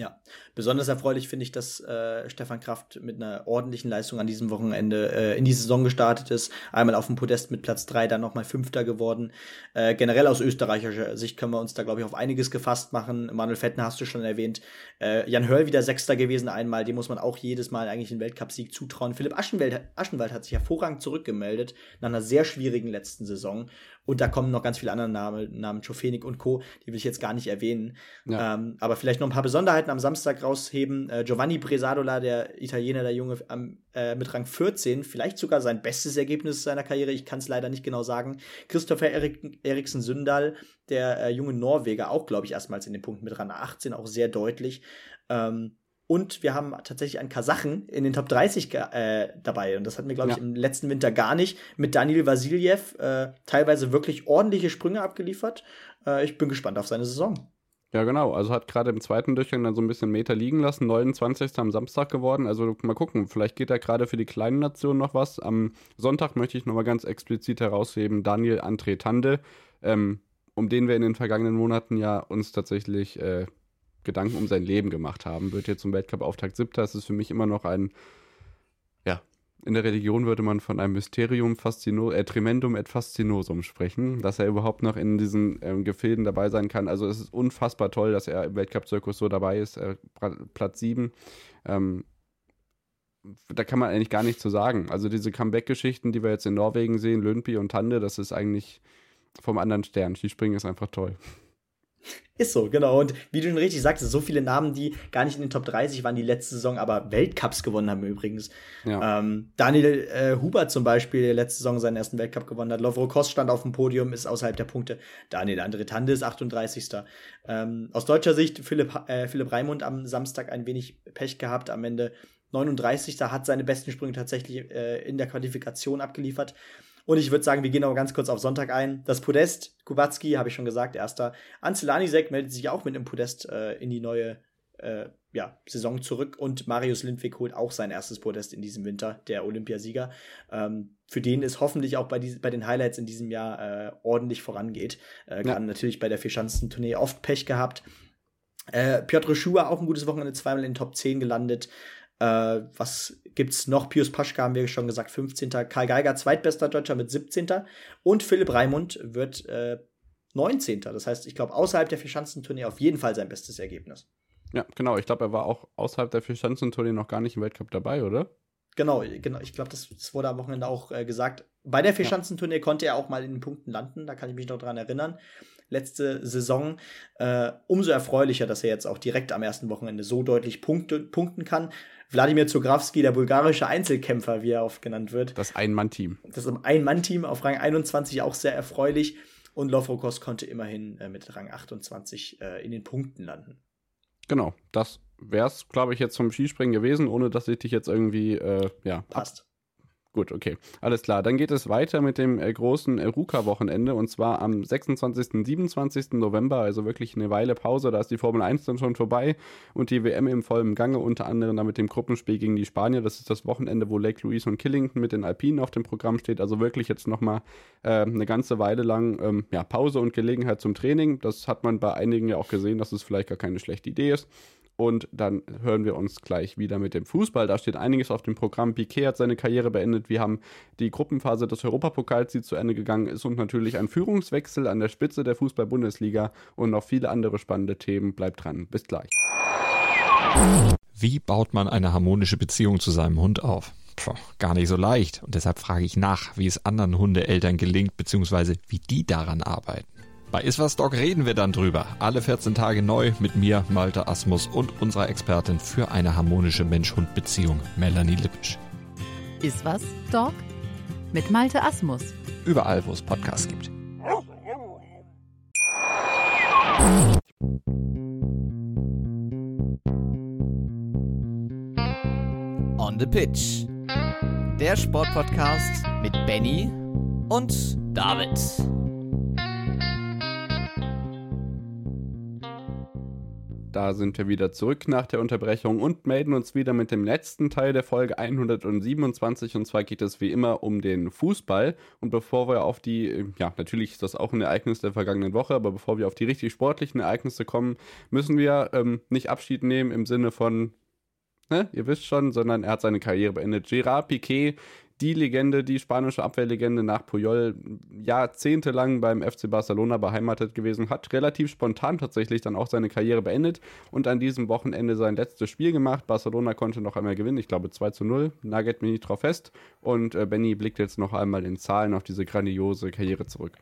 Ja, besonders erfreulich finde ich, dass äh, Stefan Kraft mit einer ordentlichen Leistung an diesem Wochenende äh, in die Saison gestartet ist. Einmal auf dem Podest mit Platz drei, dann nochmal Fünfter geworden. Äh, generell aus österreichischer Sicht können wir uns da, glaube ich, auf einiges gefasst machen. Manuel Fettner hast du schon erwähnt. Äh, Jan Hörl wieder Sechster gewesen einmal. Dem muss man auch jedes Mal eigentlich einen Weltcupsieg zutrauen. Philipp Aschenwald, Aschenwald hat sich hervorragend zurückgemeldet nach einer sehr schwierigen letzten Saison. Und da kommen noch ganz viele andere Namen, Namen Chofenik und Co., die will ich jetzt gar nicht erwähnen. Ja. Ähm, aber vielleicht noch ein paar Besonderheiten am Samstag rausheben. Äh, Giovanni Bresadola, der Italiener, der Junge am, äh, mit Rang 14, vielleicht sogar sein bestes Ergebnis seiner Karriere, ich kann es leider nicht genau sagen. Christopher Erik Eriksen Sündal, der äh, junge Norweger, auch, glaube ich, erstmals in den Punkten mit Rang 18, auch sehr deutlich. Ähm, und wir haben tatsächlich einen Kasachen in den Top 30 äh, dabei. Und das hatten wir, glaube ich, ja. im letzten Winter gar nicht. Mit Daniel Vasiljev äh, teilweise wirklich ordentliche Sprünge abgeliefert. Äh, ich bin gespannt auf seine Saison. Ja, genau. Also hat gerade im zweiten Durchgang dann so ein bisschen Meter liegen lassen. 29. am Samstag geworden. Also mal gucken, vielleicht geht da gerade für die kleinen Nationen noch was. Am Sonntag möchte ich nochmal ganz explizit herausheben, Daniel André Tande, ähm, um den wir in den vergangenen Monaten ja uns tatsächlich äh, Gedanken um sein Leben gemacht haben. Wird jetzt zum Weltcup-Auftakt siebter. Ist für mich immer noch ein, ja, in der Religion würde man von einem Mysterium faszino, äh, tremendum et fascinosum sprechen, dass er überhaupt noch in diesen ähm, Gefilden dabei sein kann. Also es ist unfassbar toll, dass er im Weltcup-Zirkus so dabei ist. Äh, Platz sieben. Ähm, da kann man eigentlich gar nichts zu sagen. Also diese Comeback-Geschichten, die wir jetzt in Norwegen sehen, Lönpi und Tande, das ist eigentlich vom anderen Stern. Die Springen ist einfach toll. Ist so, genau. Und wie du schon richtig sagst, so viele Namen, die gar nicht in den Top 30 waren, die letzte Saison aber Weltcups gewonnen haben übrigens. Ja. Ähm, Daniel äh, Huber zum Beispiel, der letzte Saison seinen ersten Weltcup gewonnen hat. Lovro Kost stand auf dem Podium, ist außerhalb der Punkte. Daniel Andre Tande ist 38. Ähm, aus deutscher Sicht Philipp, äh, Philipp Raimund am Samstag ein wenig Pech gehabt. Am Ende 39. Da hat seine besten Sprünge tatsächlich äh, in der Qualifikation abgeliefert. Und ich würde sagen, wir gehen noch ganz kurz auf Sonntag ein. Das Podest, Kubacki, habe ich schon gesagt, erster. Anzelanisek meldet sich auch mit einem Podest äh, in die neue äh, ja, Saison zurück. Und Marius Lindwig holt auch sein erstes Podest in diesem Winter, der Olympiasieger. Ähm, für den es hoffentlich auch bei, die, bei den Highlights in diesem Jahr äh, ordentlich vorangeht. Äh, ja. natürlich bei der Vierschanzentournee oft Pech gehabt. Äh, Piotr Schuher auch ein gutes Wochenende, zweimal in den Top 10 gelandet. Äh, was gibt's noch? Pius Paschka haben wir schon gesagt, 15. Karl Geiger, zweitbester Deutscher mit 17. Und Philipp Raimund wird äh, 19. Das heißt, ich glaube, außerhalb der Vierschanzentournee auf jeden Fall sein bestes Ergebnis. Ja, genau. Ich glaube, er war auch außerhalb der Vierschanzentournee noch gar nicht im Weltcup dabei, oder? Genau, genau. Ich glaube, das, das, wurde am Wochenende auch äh, gesagt. Bei der Vierschanzentournee ja. konnte er auch mal in den Punkten landen. Da kann ich mich noch dran erinnern letzte Saison. Äh, umso erfreulicher, dass er jetzt auch direkt am ersten Wochenende so deutlich Punkte, punkten kann. Wladimir Zugrawski, der bulgarische Einzelkämpfer, wie er oft genannt wird. Das Ein-Mann-Team. Das Ein-Mann-Team auf Rang 21 auch sehr erfreulich. Und Lofrokos konnte immerhin äh, mit Rang 28 äh, in den Punkten landen. Genau, das wäre es, glaube ich, jetzt vom Skispringen gewesen, ohne dass ich dich jetzt irgendwie, äh, ja. Passt. Gut, okay. Alles klar. Dann geht es weiter mit dem äh, großen äh, Ruka-Wochenende und zwar am 26. und 27. November, also wirklich eine Weile Pause. Da ist die Formel 1 dann schon vorbei und die WM im vollen Gange, unter anderem dann mit dem Gruppenspiel gegen die Spanier. Das ist das Wochenende, wo Lake Louise und Killington mit den Alpinen auf dem Programm steht. Also wirklich jetzt nochmal äh, eine ganze Weile lang ähm, ja, Pause und Gelegenheit zum Training. Das hat man bei einigen ja auch gesehen, dass es vielleicht gar keine schlechte Idee ist. Und dann hören wir uns gleich wieder mit dem Fußball. Da steht einiges auf dem Programm. Piquet hat seine Karriere beendet. Wir haben die Gruppenphase des Europapokals, die zu Ende gegangen ist. Und natürlich ein Führungswechsel an der Spitze der Fußball-Bundesliga. Und noch viele andere spannende Themen. Bleibt dran. Bis gleich. Wie baut man eine harmonische Beziehung zu seinem Hund auf? Puh, gar nicht so leicht. Und deshalb frage ich nach, wie es anderen Hundeeltern gelingt, beziehungsweise wie die daran arbeiten. Bei Iswas Dog reden wir dann drüber. Alle 14 Tage neu mit mir, Malte Asmus und unserer Expertin für eine harmonische Mensch-Hund-Beziehung, Melanie Lippisch. Iswas Dog mit Malte Asmus. Überall, wo es Podcasts gibt. On the Pitch. Der Sportpodcast mit Benny und David. Da sind wir wieder zurück nach der Unterbrechung und melden uns wieder mit dem letzten Teil der Folge 127. Und zwar geht es wie immer um den Fußball. Und bevor wir auf die, ja, natürlich ist das auch ein Ereignis der vergangenen Woche, aber bevor wir auf die richtig sportlichen Ereignisse kommen, müssen wir ähm, nicht Abschied nehmen im Sinne von, ne, ihr wisst schon, sondern er hat seine Karriere beendet. Gerard Piquet die Legende, die spanische Abwehrlegende nach Puyol, jahrzehntelang beim FC Barcelona beheimatet gewesen, hat relativ spontan tatsächlich dann auch seine Karriere beendet und an diesem Wochenende sein letztes Spiel gemacht. Barcelona konnte noch einmal gewinnen, ich glaube 2 zu 0, nagelt mich nicht drauf fest. Und äh, Benny blickt jetzt noch einmal in Zahlen auf diese grandiose Karriere zurück.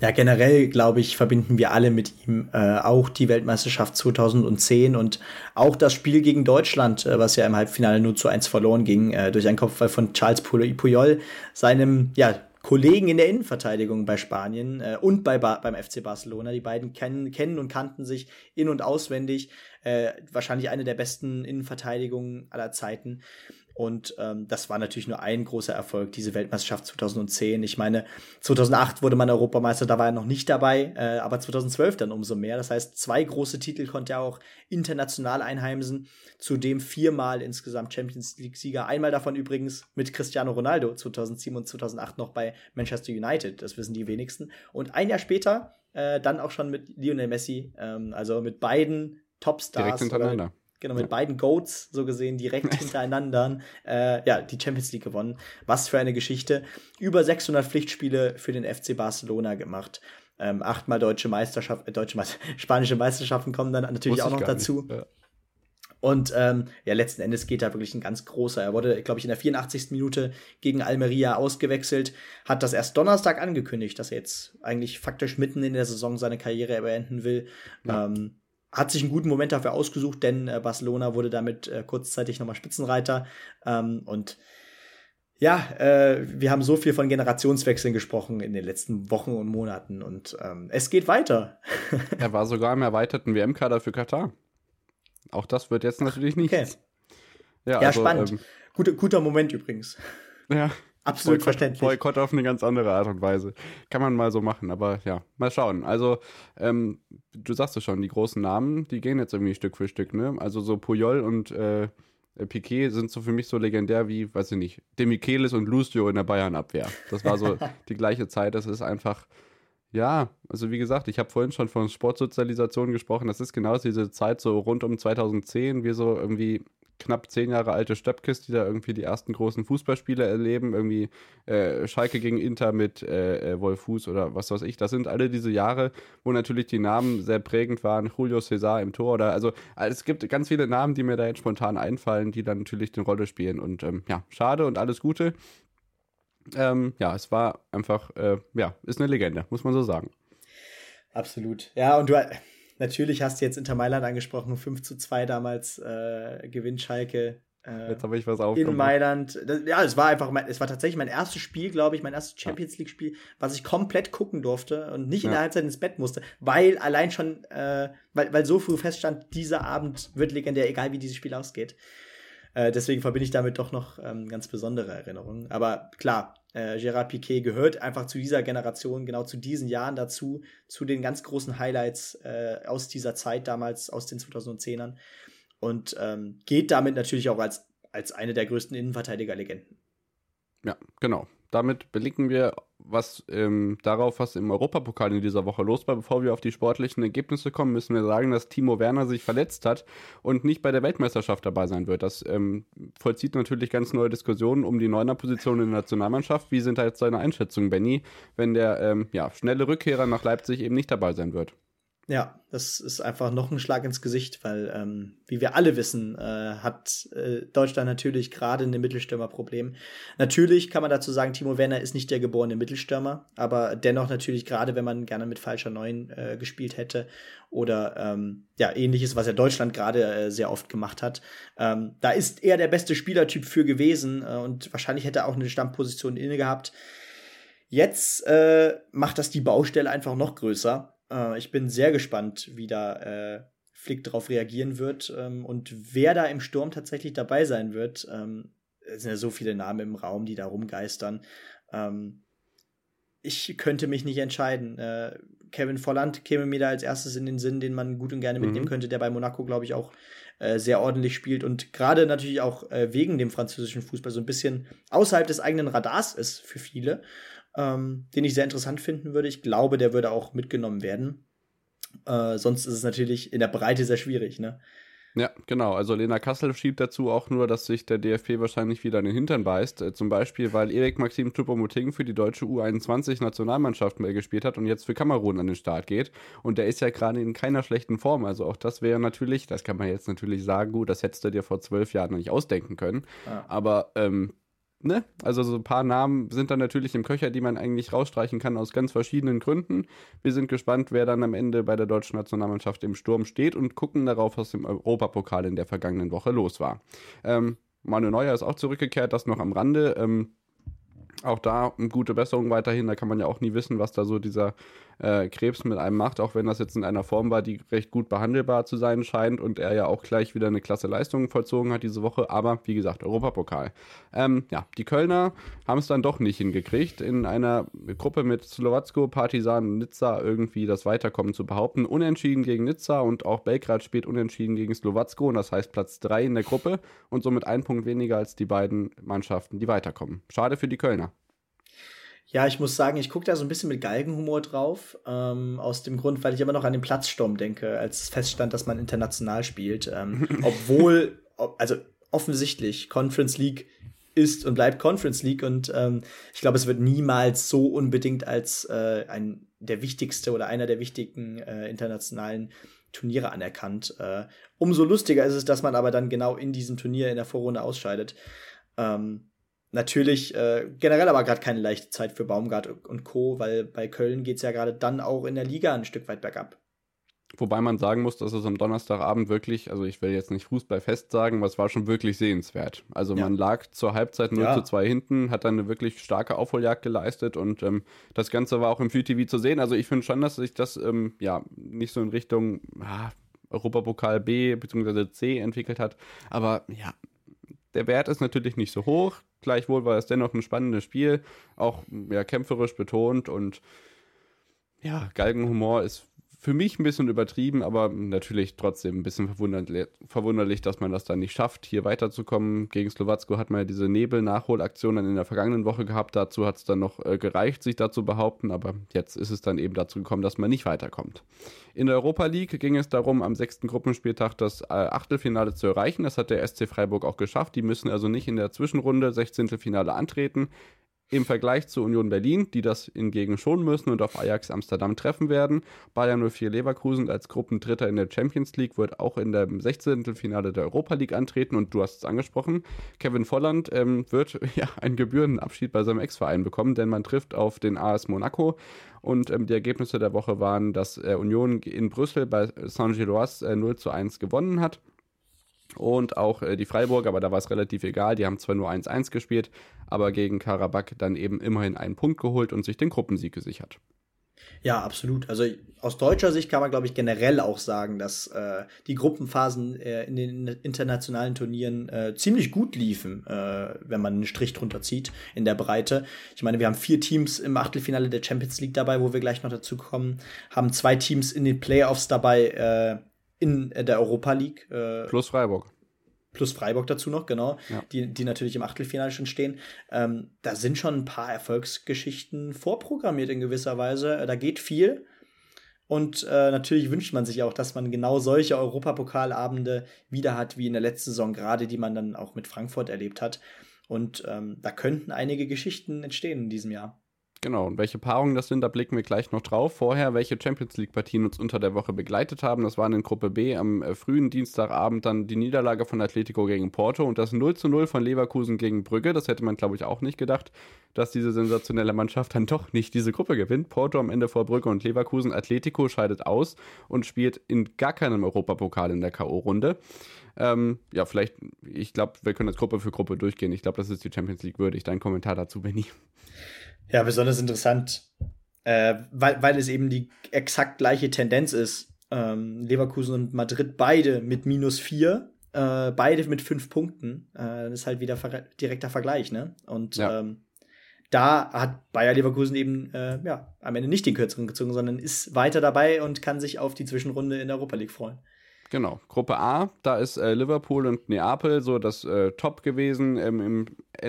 Ja, generell, glaube ich, verbinden wir alle mit ihm äh, auch die Weltmeisterschaft 2010 und auch das Spiel gegen Deutschland, äh, was ja im Halbfinale nur zu 1 verloren ging, äh, durch einen Kopfball von Charles Puyol, seinem ja, Kollegen in der Innenverteidigung bei Spanien äh, und bei beim FC Barcelona. Die beiden kennen, kennen und kannten sich in- und auswendig. Äh, wahrscheinlich eine der besten Innenverteidigungen aller Zeiten. Und ähm, das war natürlich nur ein großer Erfolg, diese Weltmeisterschaft 2010. Ich meine, 2008 wurde man Europameister, da war er noch nicht dabei, äh, aber 2012 dann umso mehr. Das heißt, zwei große Titel konnte er auch international einheimsen, zudem viermal insgesamt Champions League-Sieger. Einmal davon übrigens mit Cristiano Ronaldo 2007 und 2008 noch bei Manchester United, das wissen die wenigsten. Und ein Jahr später äh, dann auch schon mit Lionel Messi, ähm, also mit beiden Topstars. Direkt hintereinander. Oder, Genau, mit ja. beiden Goats, so gesehen, direkt hintereinander, äh, ja, die Champions League gewonnen. Was für eine Geschichte. Über 600 Pflichtspiele für den FC Barcelona gemacht. Ähm, achtmal deutsche Meisterschaft, äh, deutsche Meister, spanische Meisterschaften kommen dann natürlich auch noch dazu. Ja. Und ähm, ja, letzten Endes geht da wirklich ein ganz großer. Er wurde, glaube ich, in der 84. Minute gegen Almeria ausgewechselt, hat das erst Donnerstag angekündigt, dass er jetzt eigentlich faktisch mitten in der Saison seine Karriere beenden will. Ja. Ähm, hat sich einen guten Moment dafür ausgesucht, denn äh, Barcelona wurde damit äh, kurzzeitig nochmal Spitzenreiter. Ähm, und ja, äh, wir haben so viel von Generationswechseln gesprochen in den letzten Wochen und Monaten und ähm, es geht weiter. er war sogar im erweiterten WM-Kader für Katar. Auch das wird jetzt natürlich nicht. Okay. Ja, ja also, spannend. Ähm, guter, guter Moment übrigens. Ja. Absolut Boykott, verständlich. Boykott auf eine ganz andere Art und Weise. Kann man mal so machen, aber ja, mal schauen. Also, ähm, du sagst es schon, die großen Namen, die gehen jetzt irgendwie Stück für Stück, ne? Also so Puyol und äh, Piquet sind so für mich so legendär wie, weiß ich nicht, Demichelis und Lucio in der Bayern-Abwehr. Das war so die gleiche Zeit. Das ist einfach, ja, also wie gesagt, ich habe vorhin schon von Sportsozialisation gesprochen. Das ist genau diese Zeit so rund um 2010, wir so irgendwie knapp zehn Jahre alte Stöpkes, die da irgendwie die ersten großen Fußballspiele erleben, irgendwie äh, Schalke gegen Inter mit äh, äh, Fuß oder was weiß ich. Das sind alle diese Jahre, wo natürlich die Namen sehr prägend waren. Julio Cesar im Tor oder also es gibt ganz viele Namen, die mir da jetzt spontan einfallen, die dann natürlich eine Rolle spielen. Und ähm, ja, schade und alles Gute. Ähm, ja, es war einfach, äh, ja, ist eine Legende, muss man so sagen. Absolut. Ja, und du natürlich hast du jetzt Inter Mailand angesprochen, 5 zu 2 damals äh, gewinnt Schalke. Äh, jetzt habe ich was aufgemacht. In Mailand. Das, ja, es war einfach, mein, es war tatsächlich mein erstes Spiel, glaube ich, mein erstes Champions League Spiel, was ich komplett gucken durfte und nicht in der Halbzeit ins Bett musste, weil allein schon, äh, weil, weil so früh feststand, dieser Abend wird legendär, egal wie dieses Spiel ausgeht. Äh, deswegen verbinde ich damit doch noch ähm, ganz besondere Erinnerungen. Aber klar, äh, Gerard Piquet gehört einfach zu dieser Generation, genau zu diesen Jahren dazu, zu den ganz großen Highlights äh, aus dieser Zeit damals, aus den 2010ern. Und ähm, geht damit natürlich auch als, als eine der größten Innenverteidiger-Legenden. Ja, genau damit blicken wir was ähm, darauf, was im Europapokal in dieser Woche los war. Bevor wir auf die sportlichen Ergebnisse kommen, müssen wir sagen, dass Timo Werner sich verletzt hat und nicht bei der Weltmeisterschaft dabei sein wird. Das ähm, vollzieht natürlich ganz neue Diskussionen um die Neuner-Position in der Nationalmannschaft. Wie sind da jetzt seine Einschätzungen, Benny, wenn der ähm, ja, schnelle Rückkehrer nach Leipzig eben nicht dabei sein wird? Ja, das ist einfach noch ein Schlag ins Gesicht, weil, ähm, wie wir alle wissen, äh, hat äh, Deutschland natürlich gerade ein Mittelstürmerproblem. Natürlich kann man dazu sagen, Timo Werner ist nicht der geborene Mittelstürmer, aber dennoch natürlich gerade, wenn man gerne mit falscher Neun äh, gespielt hätte oder ähm, ja ähnliches, was ja Deutschland gerade äh, sehr oft gemacht hat, ähm, da ist er der beste Spielertyp für gewesen äh, und wahrscheinlich hätte er auch eine Stammposition inne gehabt. Jetzt äh, macht das die Baustelle einfach noch größer äh, ich bin sehr gespannt, wie da äh, Flick darauf reagieren wird ähm, und wer da im Sturm tatsächlich dabei sein wird. Ähm, es sind ja so viele Namen im Raum, die da rumgeistern. Ähm, ich könnte mich nicht entscheiden. Äh, Kevin Volland käme mir da als erstes in den Sinn, den man gut und gerne mitnehmen mhm. könnte, der bei Monaco, glaube ich, auch äh, sehr ordentlich spielt und gerade natürlich auch äh, wegen dem französischen Fußball so ein bisschen außerhalb des eigenen Radars ist für viele ähm, den ich sehr interessant finden würde. Ich glaube, der würde auch mitgenommen werden. Äh, sonst ist es natürlich in der Breite sehr schwierig, ne? Ja, genau. Also Lena Kassel schiebt dazu auch nur, dass sich der DFB wahrscheinlich wieder in den Hintern beißt. Äh, zum Beispiel, weil Erik Maxim Choupo-Moting für die deutsche U21-Nationalmannschaft mehr gespielt hat und jetzt für Kamerun an den Start geht. Und der ist ja gerade in keiner schlechten Form. Also auch das wäre natürlich, das kann man jetzt natürlich sagen, gut, das hättest du dir vor zwölf Jahren noch nicht ausdenken können. Ja. Aber ähm, ne? Also so ein paar Namen sind dann natürlich im Köcher, die man eigentlich rausstreichen kann aus ganz verschiedenen Gründen. Wir sind gespannt, wer dann am Ende bei der deutschen Nationalmannschaft im Sturm steht und gucken darauf, was im Europapokal in der vergangenen Woche los war. Ähm, Manuel Neuer ist auch zurückgekehrt, das noch am Rande. Ähm, auch da eine gute Besserung weiterhin. Da kann man ja auch nie wissen, was da so dieser äh, Krebs mit einem macht, auch wenn das jetzt in einer Form war, die recht gut behandelbar zu sein scheint und er ja auch gleich wieder eine klasse Leistung vollzogen hat diese Woche. Aber wie gesagt, Europapokal. Ähm, ja, die Kölner haben es dann doch nicht hingekriegt, in einer Gruppe mit Slowacko, Partisan Nizza irgendwie das Weiterkommen zu behaupten. Unentschieden gegen Nizza und auch Belgrad spielt unentschieden gegen Slowacko und das heißt Platz 3 in der Gruppe und somit ein Punkt weniger als die beiden Mannschaften, die weiterkommen. Schade für die Kölner. Ja, ich muss sagen, ich gucke da so ein bisschen mit Galgenhumor drauf. Ähm, aus dem Grund, weil ich immer noch an den Platzsturm denke, als feststand, dass man international spielt. Ähm, obwohl, ob, also offensichtlich, Conference League ist und bleibt Conference League und ähm, ich glaube, es wird niemals so unbedingt als äh, ein der wichtigste oder einer der wichtigen äh, internationalen Turniere anerkannt. Äh, umso lustiger ist es, dass man aber dann genau in diesem Turnier in der Vorrunde ausscheidet. Ähm, natürlich äh, generell aber gerade keine leichte Zeit für Baumgart und Co., weil bei Köln geht es ja gerade dann auch in der Liga ein Stück weit bergab. Wobei man sagen muss, dass es am Donnerstagabend wirklich, also ich will jetzt nicht Fußball fest sagen, aber es war schon wirklich sehenswert. Also ja. man lag zur Halbzeit 0 ja. zu 2 hinten, hat dann eine wirklich starke Aufholjagd geleistet und ähm, das Ganze war auch im FreeTV zu sehen. Also ich finde schon, dass sich das ähm, ja nicht so in Richtung ah, Europapokal B bzw. C entwickelt hat. Aber ja, der Wert ist natürlich nicht so hoch. Gleichwohl war es dennoch ein spannendes Spiel, auch ja, kämpferisch betont und ja, Galgenhumor ist für mich ein bisschen übertrieben, aber natürlich trotzdem ein bisschen verwunderlich, dass man das dann nicht schafft, hier weiterzukommen. Gegen Slowacko hat man ja diese Nebel-Nachholaktion dann in der vergangenen Woche gehabt. Dazu hat es dann noch äh, gereicht, sich dazu behaupten, aber jetzt ist es dann eben dazu gekommen, dass man nicht weiterkommt. In der Europa League ging es darum, am sechsten Gruppenspieltag das äh, Achtelfinale zu erreichen. Das hat der SC Freiburg auch geschafft. Die müssen also nicht in der Zwischenrunde 16. Finale antreten. Im Vergleich zu Union Berlin, die das hingegen schon müssen und auf Ajax Amsterdam treffen werden. Bayern 04 Leverkusen als Gruppendritter in der Champions League wird auch in dem 16. Finale der Europa League antreten und du hast es angesprochen. Kevin Volland ähm, wird ja einen Gebührenabschied bei seinem Ex-Verein bekommen, denn man trifft auf den AS Monaco und ähm, die Ergebnisse der Woche waren, dass äh, Union in Brüssel bei Saint-Gilloise äh, 0 zu 1 gewonnen hat und auch äh, die Freiburg, aber da war es relativ egal. Die haben zwar nur 1-1 gespielt, aber gegen Karabakh dann eben immerhin einen Punkt geholt und sich den Gruppensieg gesichert. Ja, absolut. Also aus deutscher Sicht kann man, glaube ich, generell auch sagen, dass äh, die Gruppenphasen äh, in den internationalen Turnieren äh, ziemlich gut liefen, äh, wenn man einen Strich drunter zieht in der Breite. Ich meine, wir haben vier Teams im Achtelfinale der Champions League dabei, wo wir gleich noch dazu kommen, haben zwei Teams in den Playoffs dabei äh, in der Europa League. Äh, plus Freiburg. Plus Freiburg dazu noch, genau, ja. die, die natürlich im Achtelfinale schon stehen. Ähm, da sind schon ein paar Erfolgsgeschichten vorprogrammiert in gewisser Weise. Da geht viel. Und äh, natürlich wünscht man sich auch, dass man genau solche Europapokalabende wieder hat, wie in der letzten Saison, gerade die man dann auch mit Frankfurt erlebt hat. Und ähm, da könnten einige Geschichten entstehen in diesem Jahr. Genau, und welche Paarungen das sind, da blicken wir gleich noch drauf. Vorher, welche Champions League-Partien uns unter der Woche begleitet haben. Das waren in Gruppe B am äh, frühen Dienstagabend dann die Niederlage von Atletico gegen Porto und das 0 zu 0 von Leverkusen gegen Brügge. Das hätte man, glaube ich, auch nicht gedacht, dass diese sensationelle Mannschaft dann doch nicht diese Gruppe gewinnt. Porto am Ende vor Brügge und Leverkusen. Atletico scheidet aus und spielt in gar keinem Europapokal in der K.O.-Runde. Ähm, ja, vielleicht, ich glaube, wir können das Gruppe für Gruppe durchgehen. Ich glaube, das ist die Champions League würdig. Dein Kommentar dazu, Benny. Ja, besonders interessant, äh, weil, weil es eben die exakt gleiche Tendenz ist. Ähm, Leverkusen und Madrid beide mit minus vier, äh, beide mit fünf Punkten. Äh, das ist halt wieder ver direkter Vergleich, ne? Und ja. ähm, da hat Bayer Leverkusen eben äh, ja, am Ende nicht den kürzeren gezogen, sondern ist weiter dabei und kann sich auf die Zwischenrunde in der Europa League freuen. Genau, Gruppe A, da ist äh, Liverpool und Neapel so das äh, Top gewesen. Ähm, Im